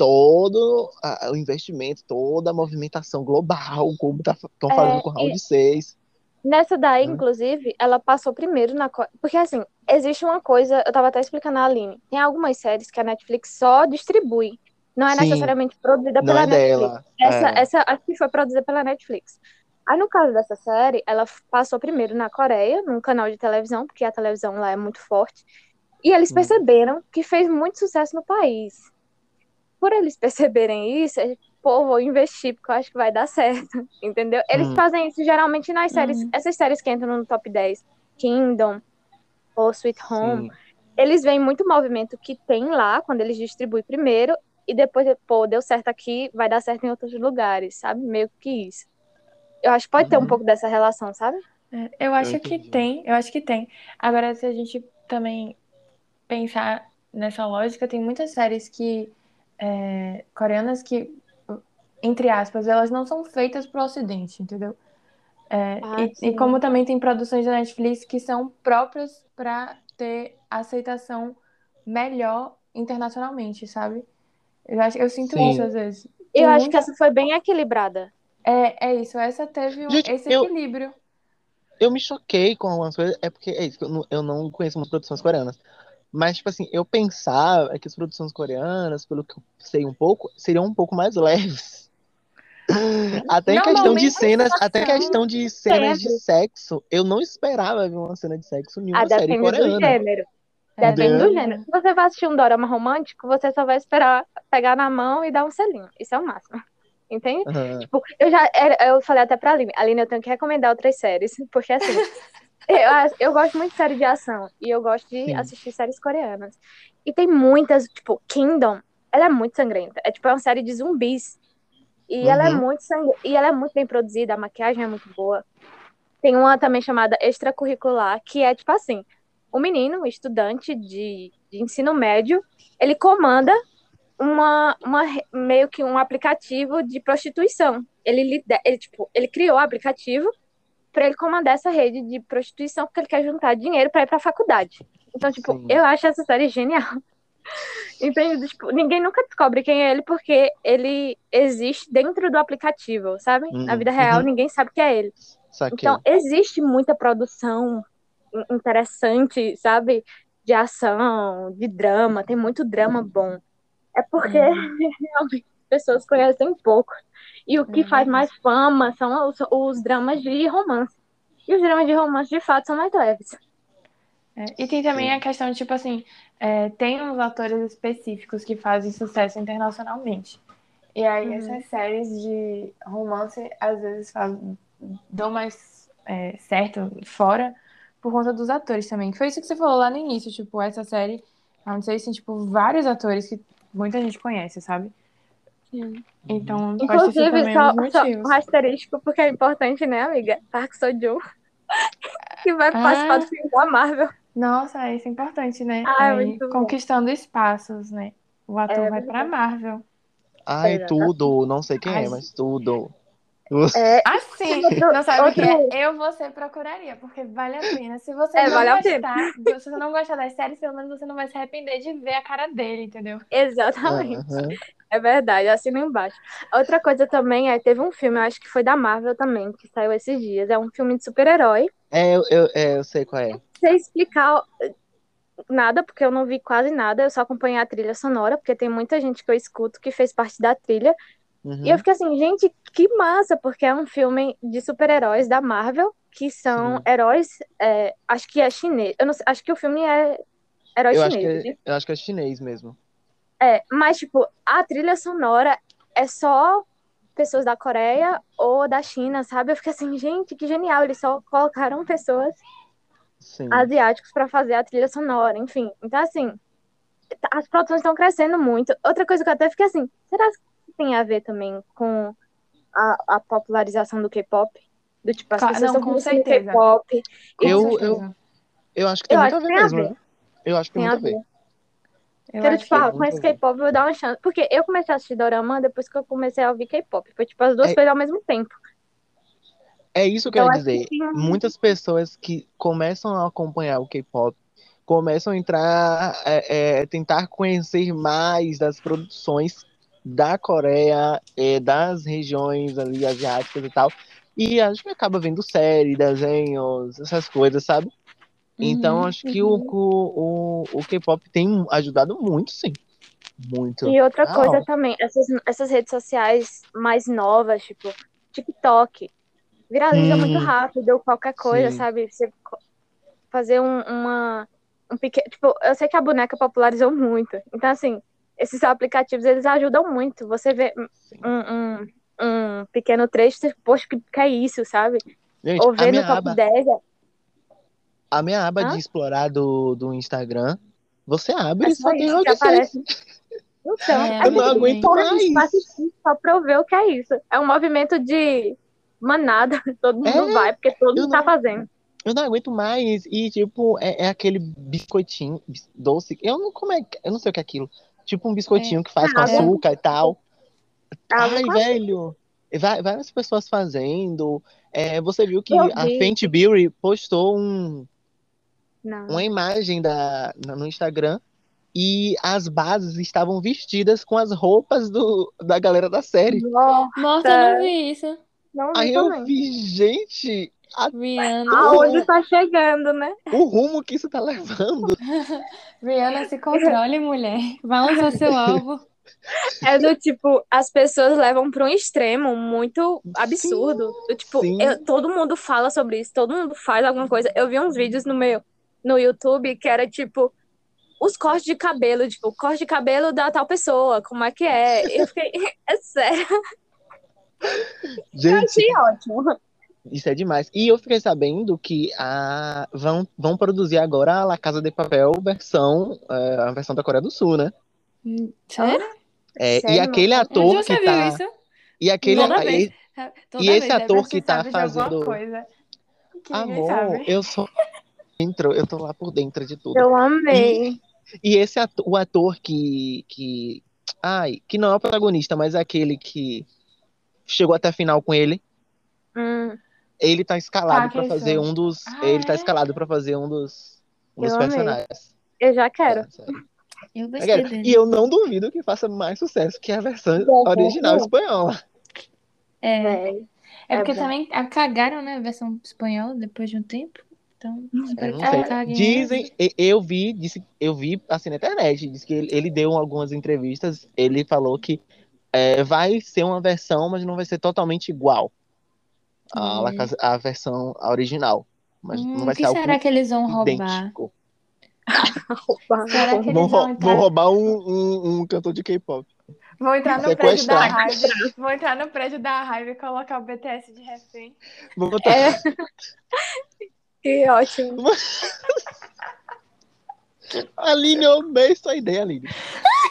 todo a- o investimento, toda a movimentação global, como estão É, fazendo com o Round 6. Nessa daí, Hum. inclusive, ela passou primeiro na. Porque, assim, existe uma coisa, eu tava até explicando a Aline. Tem algumas séries que a Netflix só distribui. Não é Sim. necessariamente produzida Não pela é Netflix. dela. Essa, é. essa acho que foi produzida pela Netflix. Aí, no caso dessa série, ela passou primeiro na Coreia, num canal de televisão, porque a televisão lá é muito forte. E eles Hum. perceberam que fez muito sucesso no país. Por eles perceberem isso, é, pô, vou investir, porque eu acho que vai dar certo. Entendeu? Eles Hum. fazem isso geralmente nas séries, Hum. essas séries que entram no top 10, Kingdom ou Sweet Home Sim. eles veem muito movimento que tem lá quando eles distribuem primeiro e depois, pô, deu certo aqui, vai dar certo em outros lugares, sabe? Meio que isso. Eu acho que pode ter um Uhum. pouco dessa relação, sabe? é, eu acho que entendi. tem, eu acho que tem. Agora, se a gente também pensar nessa lógica, tem muitas séries que é, coreanas que, entre aspas, elas não são feitas pro Ocidente, entendeu? É, Ah, e, e como também tem produções da Netflix que são próprias para ter aceitação melhor internacionalmente, sabe? Eu acho, eu sinto Sim. isso às vezes. Eu Tem acho muita- que essa foi bem equilibrada. É, é isso, essa teve um- Gente, esse eu- equilíbrio. Eu me choquei com algumas coisas, é porque é isso, eu não, eu não conheço muitas produções coreanas. Mas, tipo assim, eu pensava que as produções coreanas, pelo que eu sei um pouco, seriam um pouco mais leves. Até em questão de cenas, até questão de cenas de sexo, eu não esperava ver uma cena de sexo em Ah, uma série depende do coreana. gênero. É, Depende do Entendeu? gênero. Se você vai assistir um dorama romântico, você só vai esperar pegar na mão e dar um selinho. Isso é o máximo. Entende? Aham. Tipo, eu já eu falei até pra Aline, Aline, eu tenho que recomendar outras séries, porque assim, eu, eu gosto muito de série de ação e eu gosto de Sim. assistir séries coreanas. E tem muitas, tipo, Kingdom, ela é muito sangrenta. É tipo é uma série de zumbis. E ela é Uhum. muito sangue... e ela é muito bem produzida, a maquiagem é muito boa. Tem uma também chamada extracurricular, que é tipo assim, um menino, um estudante de, de ensino médio, ele comanda uma, uma meio que um aplicativo de prostituição. Ele, ele, tipo, ele criou o aplicativo para ele comandar essa rede de prostituição porque ele quer juntar dinheiro para ir para a faculdade. Então, tipo, Sim. eu acho essa série genial. Entende? Tipo, ninguém nunca descobre quem é ele porque ele existe dentro do aplicativo, sabe? Na Uhum, vida real, uhum. ninguém sabe que é ele. Saquei. Então, existe muita produção in- interessante, sabe? de ação, de drama, tem muito drama bom. É porque Uhum. realmente as pessoas conhecem pouco. E o que É faz mais fama são os, os dramas de romance. E os dramas de romance, de fato, são mais leves. É, E tem também Sim. a questão de, tipo assim, é, tem uns atores específicos que fazem sucesso internacionalmente. E aí Uhum. essas séries de romance, às vezes, dão mais é, certo fora por conta dos atores também. Foi isso que você falou lá no início, tipo, essa série, não sei se tem, tipo, vários atores que muita gente conhece, sabe? Então, Inclusive, um só, só um asterisco, porque é importante, né, amiga? Park Seo-joon, que vai Ah. participar do filme da Marvel. Nossa, isso é importante, né? Ah, Aí, muito bom. conquistando espaços, né? O ator É vai pra Marvel. Ai, Exato. tudo. Não sei quem Ai, é, mas tudo. É, Assim, Outro- não sabe o que outro- é? Eu você procuraria, porque vale a pena. Se você É, não vale gostar, se você não gostar das séries, pelo menos você não vai se arrepender de ver a cara dele, entendeu? exatamente. Aham. É verdade, assina embaixo. Outra coisa também é, teve um filme, eu acho que foi da Marvel também, que saiu esses dias. É um filme de super-herói. É, eu, eu, é, eu sei qual é. Sem explicar nada, porque eu não vi quase nada, eu só acompanhei a trilha sonora, porque tem muita gente que eu escuto que fez parte da trilha. Uhum. E eu fiquei assim, gente, que massa, porque é um filme de super-heróis da Marvel, que são Sim. heróis, é, acho que é chinês. Eu não sei, acho que o filme é herói Eu acho, chinês. é, eu acho que é chinês mesmo. É, mas, tipo, a trilha sonora é só pessoas da Coreia ou da China, sabe? Eu fiquei assim, gente, que genial. Eles só colocaram pessoas Sim. asiáticos pra fazer a trilha sonora, enfim. Então, assim, as produções estão crescendo muito. Outra coisa que eu até fiquei assim, será que tem a ver também com a, a popularização do K-pop? Do tipo, as Claro, pessoas não, estão com certeza. K-pop. Eu- certeza. Eu acho que tem Eu muito acho a ver que tem a mesmo, ver. né? Eu acho que tem Tem muito a ver. ver. Eu Quero, que- ah, muito com esse. K-pop eu vou dar uma chance. Porque eu comecei a assistir Dorama depois que eu comecei a ouvir K-pop. Foi tipo as duas É- coisas ao mesmo tempo. É isso que eu Eu ia acho que dizer. um- Muitas pessoas que começam a acompanhar o K-pop começam a entrar, é, é, tentar conhecer mais das produções da Coreia, é, das regiões ali asiáticas e tal. E acho que acaba vendo série, desenhos, essas coisas, sabe? Então Uhum, acho que o, o, o, K-pop tem ajudado muito, sim. Muito. E outra Ah, coisa ó. também, essas, essas redes sociais mais novas, tipo TikTok, viraliza Hum. muito rápido, qualquer coisa, Sim. sabe? Você fazer um, uma. Um pequeno. Tipo, eu sei que a boneca popularizou muito. Então, assim, esses aplicativos eles ajudam muito. Você vê um, um, um pequeno trecho, você, poxa, que, que é isso, sabe? Gente, Ou a ver no top aba, 10. é- a minha aba Hã? de explorar do, do Instagram, você abre É e só tem que aparece. Então, É, Eu não aguento mais. só pra eu ver o que é isso. É um movimento de manada, todo mundo É, vai, porque todo mundo tá não- fazendo. Eu não aguento mais. E, tipo, é, é aquele biscoitinho bis- doce. Eu não como é, eu não sei o que é aquilo. Tipo um biscoitinho que faz com água. açúcar e tal. Água Ai, com velho. Várias pessoas fazendo. É, você viu que Eu a. Fenty Beauty postou um, Não. uma imagem da, no Instagram e as bases estavam vestidas com as roupas do, da galera da série. Nossa, Nossa, eu não vi isso. não vi Aí eu também. vi, gente, Rihanna. Aonde tá chegando, né? o rumo que isso tá levando. Rihanna, se controle, mulher. Vai lançar seu álbum. É do tipo, as pessoas levam pra um extremo muito absurdo. Do tipo, sim. eu- todo mundo fala sobre isso, todo mundo faz alguma coisa. Eu vi uns vídeos no meu no YouTube que era tipo os cortes de cabelo, tipo, corte de cabelo da tal pessoa, como é que é? Eu fiquei, é sério, Gente, achei ótimo. Isso é demais. E eu fiquei sabendo que a... vão, vão produzir agora a La Casa de Papel versão, é, a versão da Coreia do Sul, né? Sério? É, e Sério? aquele Onde ator você que viu tá. isso? E aquele. Toda e- vez. Toda e esse vez, a ator que tá fazendo- coisa que Amor, sabe. eu sou dentro, eu tô lá por dentro de tudo. Eu amei. E esse ator, o ator que, que. Ai, que não é o protagonista, mas é aquele que chegou até a final com ele. Hum, Ele tá escalado Tá, pra quem fazer um dos. Ah, ele tá é? escalado pra fazer um dos, um dos Eu amei. personagens. eu já quero. É. Eu Eu quero. E eu não duvido que faça mais sucesso que a versão Deve, original né? espanhola. É, é é porque bom. também cagaram, né, a versão espanhola depois de um tempo. Então, É, É, caguinha. Dizem, eu vi, disse, eu vi assim na internet, disse que ele, ele deu algumas entrevistas, ele falou que é, vai ser uma versão, mas não vai ser totalmente igual à, La Hum. Casa- à versão original. Mas hum, não o vai que ser será algo que eles vão roubar? idêntico. Será que eles Vão, vão entrar? vão roubar um, um, um cantor de K-pop. Vão entrar no prédio da raiva. Vão entrar no prédio da raiva e colocar o BTS de refém. Vou botar- É. Que ótimo. Aline, eu amei sua ideia, Aline.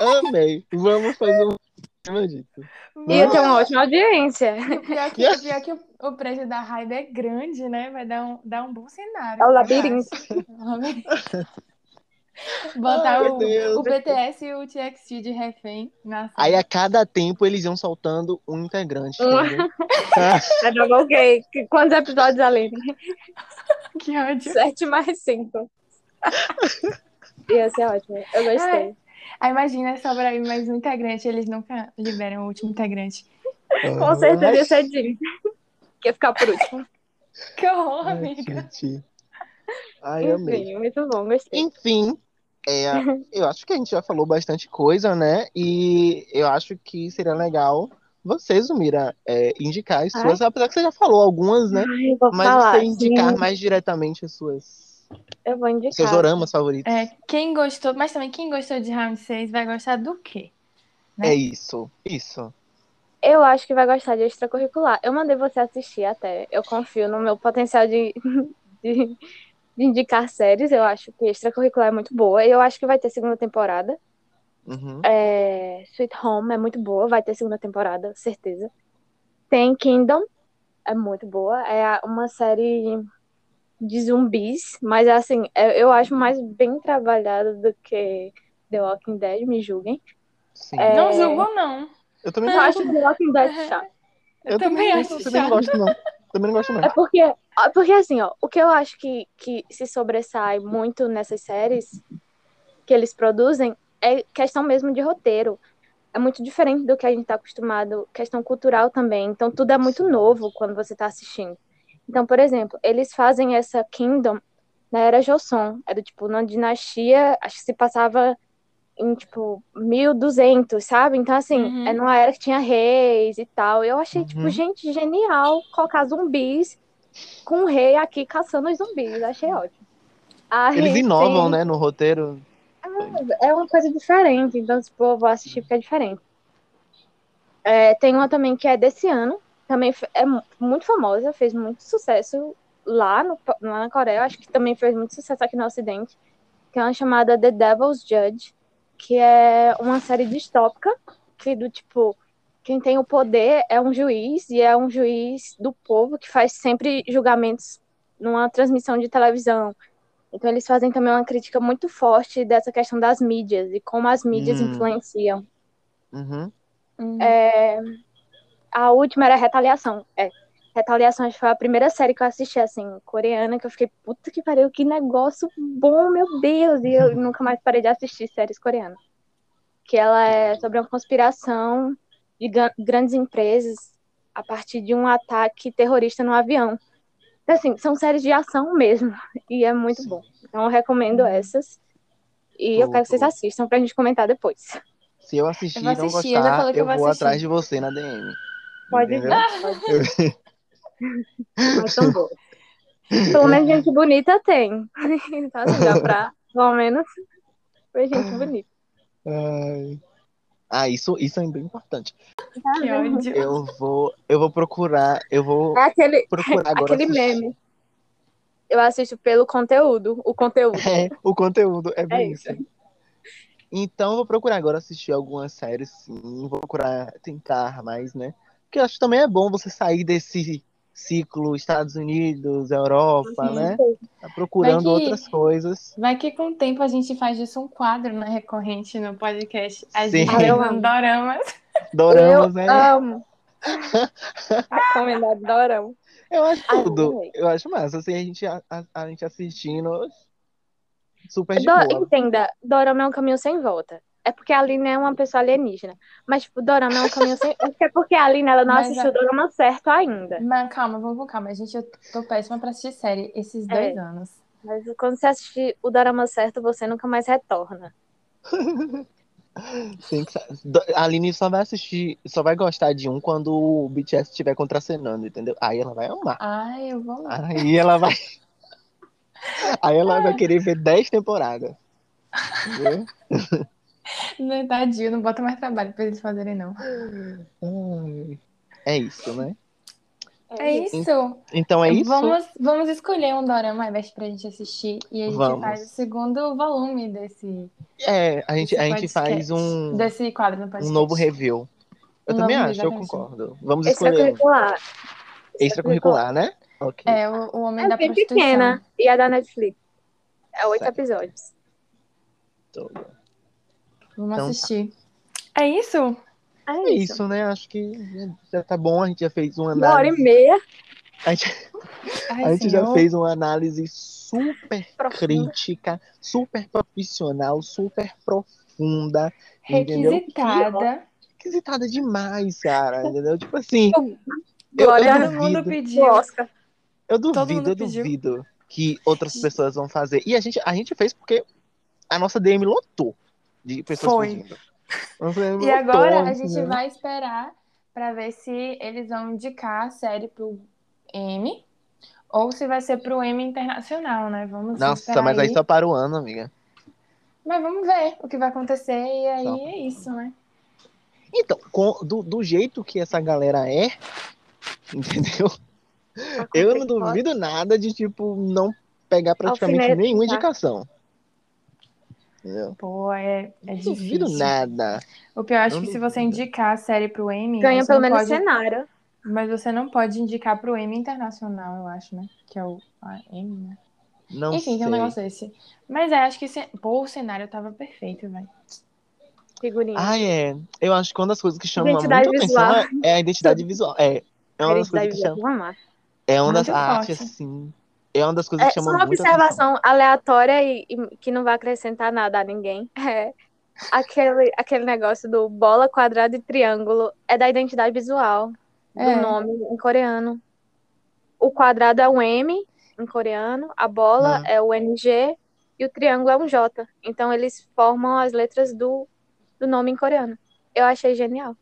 Amei. Vamos fazer um disso. Ia ter uma ótima audiência. E o pior que, o pior que o, o prédio da raiva é grande, né? Vai dar um, dar um bom cenário. É o labirinto. acho. Botar Ai, o, o BTS e o TXT de refém na Aí a cada tempo eles iam soltando um integrante, Um. É double. Que- Quantos episódios, Aline? Que ódio. Sete mais cinco. Ia ser ótimo. Eu gostei. Aí imagina sobra aí mais um integrante, eles nunca liberam o último integrante. Com certeza ia ser Jim. Que ia ficar por último. Que horror, Ai, amiga. gente. Ai, amei. Enfim, muito bom, gostei. Enfim, é, eu acho que a gente já falou bastante coisa, né? E eu acho que seria legal você, Zumira, é, indicar as suas, apesar que você já falou algumas, né? Ai, Mas falar. você indicar sim. mais diretamente as suas, Eu vou indicar. seus oramas favoritos. É, quem gostou, mas também quem gostou de Round 6 vai gostar do quê? né? É isso, isso. Eu acho que vai gostar de extracurricular. Eu mandei você assistir até. Eu confio no meu potencial de, de, de indicar séries. Eu acho que extracurricular é muito boa. Eu acho que vai ter segunda temporada. Uhum. É, Sweet Home é muito boa, vai ter segunda temporada, certeza. Tem Kingdom, é muito boa. É uma série de zumbis, mas assim, é- eu acho mais bem trabalhada do que The Walking Dead, me julguem. Sim. É. Não julgo, não. Eu também Eu não acho The Walking Dead chato. Eu, também acho eu também não gosto, não. Também não gosto, não. É porque, porque assim, ó, o que eu acho que, que se sobressai muito nessas séries que eles produzem é questão mesmo de roteiro. É muito diferente do que a gente tá acostumado, questão cultural também. Então tudo é muito novo quando você tá assistindo. Então, por exemplo, eles fazem essa Kingdom na era Joseon. Era tipo uma dinastia, acho que se passava em tipo 1200, sabe? Então assim, Uhum. é numa era que tinha reis e tal. Eu achei tipo, Uhum. gente, genial colocar zumbis com o rei aqui caçando os zumbis. Achei ótimo. Aí Eles inovam, tem- né, no roteiro. é uma coisa diferente, então, tipo, eu vou assistir porque é diferente. É, tem uma também que é desse ano, também é mu- muito famosa, fez muito sucesso lá, no, lá na Coreia, acho que também fez muito sucesso aqui no Ocidente, que é uma chamada The Devil's Judge, que é uma série distópica, que do tipo, quem tem o poder é um juiz, e é um juiz do povo que faz sempre julgamentos numa transmissão de televisão. Então eles fazem também uma crítica muito forte dessa questão das mídias e como as mídias Hum. influenciam. Uhum. Hum. É, A última era Retaliação. É. Retaliação acho que foi a primeira série que eu assisti, assim, coreana, que eu fiquei, puta que pariu, que negócio bom, meu Deus! E eu nunca mais parei de assistir séries coreanas. Que ela é sobre uma conspiração de grandes empresas a partir de um ataque terrorista no avião. Então, assim, são séries de ação mesmo. E é muito bom. Então, eu recomendo essas. E eu Boa, quero que vocês assistam pra gente comentar depois. Se eu assistir Eu e não eu gostar, falei que eu eu vou vou atrás de você na DM. Pode. Pode. Mas tão boa. Pelo menos gente bonita tem. Então, assim, dá pra, pelo menos, ver gente bonita. Ai. Ah, isso, isso é bem importante. Que ódio. Eu vou, eu vou procurar, eu vou É aquele, procurar agora. aquele assistir. meme. Eu assisto pelo conteúdo. O conteúdo. É, o conteúdo é bem É isso. isso. Então, eu vou procurar agora assistir algumas séries, sim. Vou procurar tentar mais, né? Porque eu acho que também é bom você sair desse ciclo Estados Unidos, Europa, Sim. né? Tá procurando que- outras coisas. Vai que com o tempo a gente faz disso um quadro né, recorrente no podcast. A Sim. gente Ah, eu amo. doramas. Doramas, eu né? amo. Recomendado dorama. Eu acho tudo. Eu acho massa. Assim, a gente, a, a- a gente assistindo super de Do- boa. entenda, dorama é um caminho sem volta. É porque a Aline é uma pessoa alienígena. Mas, tipo, dorama é um caminho sem... É porque a Aline, ela não Mas assistiu a- o dorama certo ainda. Mas calma, vamos com calma. Gente, eu tô péssima pra assistir série esses dois É. anos. Mas quando você assistir o drama certo, você nunca mais retorna. Do- A Aline só vai assistir, só vai gostar de um quando o BTS estiver contracenando, entendeu? Aí ela vai amar. Ai, eu vou lá. Aí ela vai. Aí ela vai querer ver 10 temporadas. Entendeu? Não, é tadinho, não bota mais trabalho pra eles fazerem, não. É isso, né? É isso. Então é isso. Vamos, vamos escolher um dorama Everest pra gente assistir. E a gente Vamos. faz o segundo volume desse, É, a gente, a gente faz um, Desse quadro no podcast. um novo review. Eu Um também acho, eu concordo. Vamos escolher. Extracurricular. extracurricular, né? Ok. É, o, o Homem da É bem Prostituição. pequena. E a da Netflix. É oito Certo. episódios. Tudo. Vamos Então tá. assistir. É isso? É É isso. isso, né? Acho que já tá bom. A gente já fez uma Uma hora e análise. meia. A gente, Ai, a gente já fez uma análise super Profunda. crítica, super profissional, super profunda. Requisitada. Requisitada demais, cara. Entendeu? Tipo assim. Eu, Glória eu Todo mundo duvido, pediu. Oscar. eu duvido, eu pediu. duvido que outras pessoas vão fazer. E a gente, a gente fez porque a nossa DM lotou de pessoas Foi. pedindo. E agora a gente entendeu? vai esperar pra ver se eles vão indicar a série pro M ou se vai ser pro M internacional, né? Vamos Nossa, esperar mas aí só para o ano, amiga. Mas vamos ver o que vai acontecer e aí Só. é isso, né? Então, com- do, do jeito que essa galera é, entendeu? Eu não duvido nada de, tipo, não pegar praticamente nenhuma indicação. Entendeu? Pô, é, é Não duvido nada. O pior, acho Eu que se você indicar a série pro M, Ganha pelo não menos pode... cenário. Mas você não pode indicar pro M internacional, eu acho, né? Que é o a M, né? Não Enfim, sei. tem um negócio desse. Mas é, acho que se... Pô, o cenário tava perfeito, velho. Figurinha. Ah, é. Eu acho que uma das coisas que chama Identidade muito visual. atenção é, é a identidade visual. É. É uma das coisas que chama. É uma das Muito a arte, forte. assim. É uma das coisas É que só chama uma muito atenção. observação aleatória e, e que não vai acrescentar nada a ninguém. É aquele, aquele negócio do bola, quadrado e triângulo é da identidade visual do É. nome em coreano. O quadrado é um M em coreano, a bola é o NG e o triângulo é um J. Então eles formam as letras do, do nome em coreano. Eu achei genial.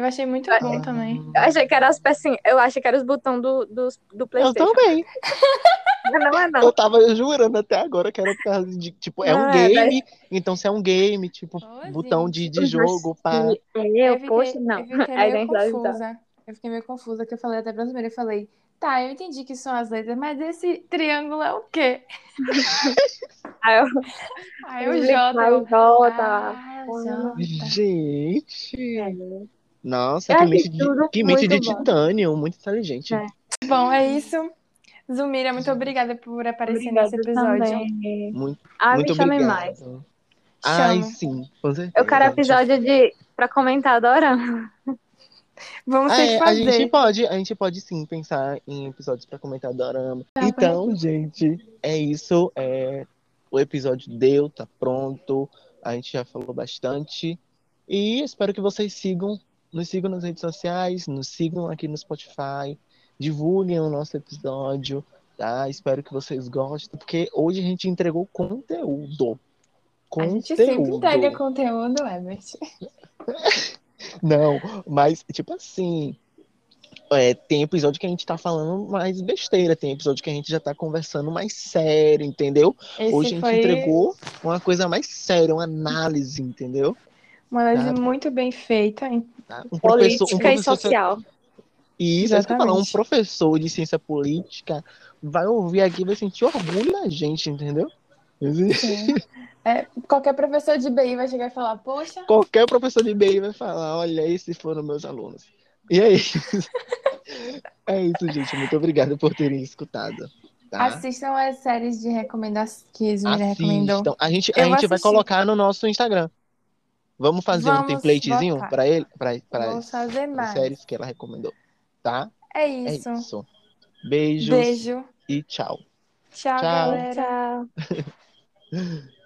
Eu achei muito bom também. Eu achei que era as pecinhas, eu achei que era os botões do, do, do Eu PlayStation. também. Não é não. Eu tava jurando até agora que era por causa de, tipo, é um é, game, então se é um game, tipo, Ô, botão de, gente. de jogo, pá. Eu, fiquei, poxa, não. eu fiquei meio confusa. Eu fiquei meio confusa, que eu falei até pra primeira, eu falei, tá, eu entendi que são as letras, mas esse triângulo é o quê? Aí eu, Aí o J. eu, J. Ah, J. Gente. É. Nossa, Eu que achei mente de, que mente de bom. titânio, muito inteligente. É. Bom, é isso. Zumira, muito obrigada por aparecer nesse Obrigada episódio. também. Muito, Ah, muito me chamem obrigado. mais. Ai, Chamo. sim, com certeza. Eu quero episódio de pra comentar adorando. Vamos Ah, ter é, que a fazer. gente pode, a gente pode sim pensar em episódios para comentar dorama. Tá então, gente, é isso. É, o episódio deu, tá pronto. A gente já falou bastante. E espero que vocês sigam, nos sigam nas redes sociais, nos sigam aqui no Spotify, divulguem o nosso episódio, tá? Espero que vocês gostem, porque hoje a gente entregou conteúdo. A gente sempre Conteúdo. entrega conteúdo, Ebert. Não, mas, tipo assim, é, tem episódio que a gente tá falando mais besteira, tem episódio que a gente já tá conversando mais sério, entendeu? Esse Hoje a gente foi entregou uma coisa mais séria, uma análise, entendeu? Uma análise muito bem feita. Tá? Um Política um e social. E isso, é eu ia falar, um Exatamente. professor de ciência política vai ouvir aqui e vai sentir orgulho da gente, entendeu? É, qualquer professor de BI vai chegar e falar, poxa, Qualquer professor de BI vai falar, olha, esses foram meus alunos. E é isso. é isso, gente. Muito obrigado por terem escutado. Tá? assistam as séries de recomendações que Zumira recomendou. Assistam. A gente, a Eu gente vai assistir. colocar no nosso Instagram. Vamos fazer um Vamos templatezinho botar. para ele, para as séries que ela recomendou. Tá? É É isso. isso. Beijos Beijo. e tchau. Tchau, Tchau. galera. Tchau.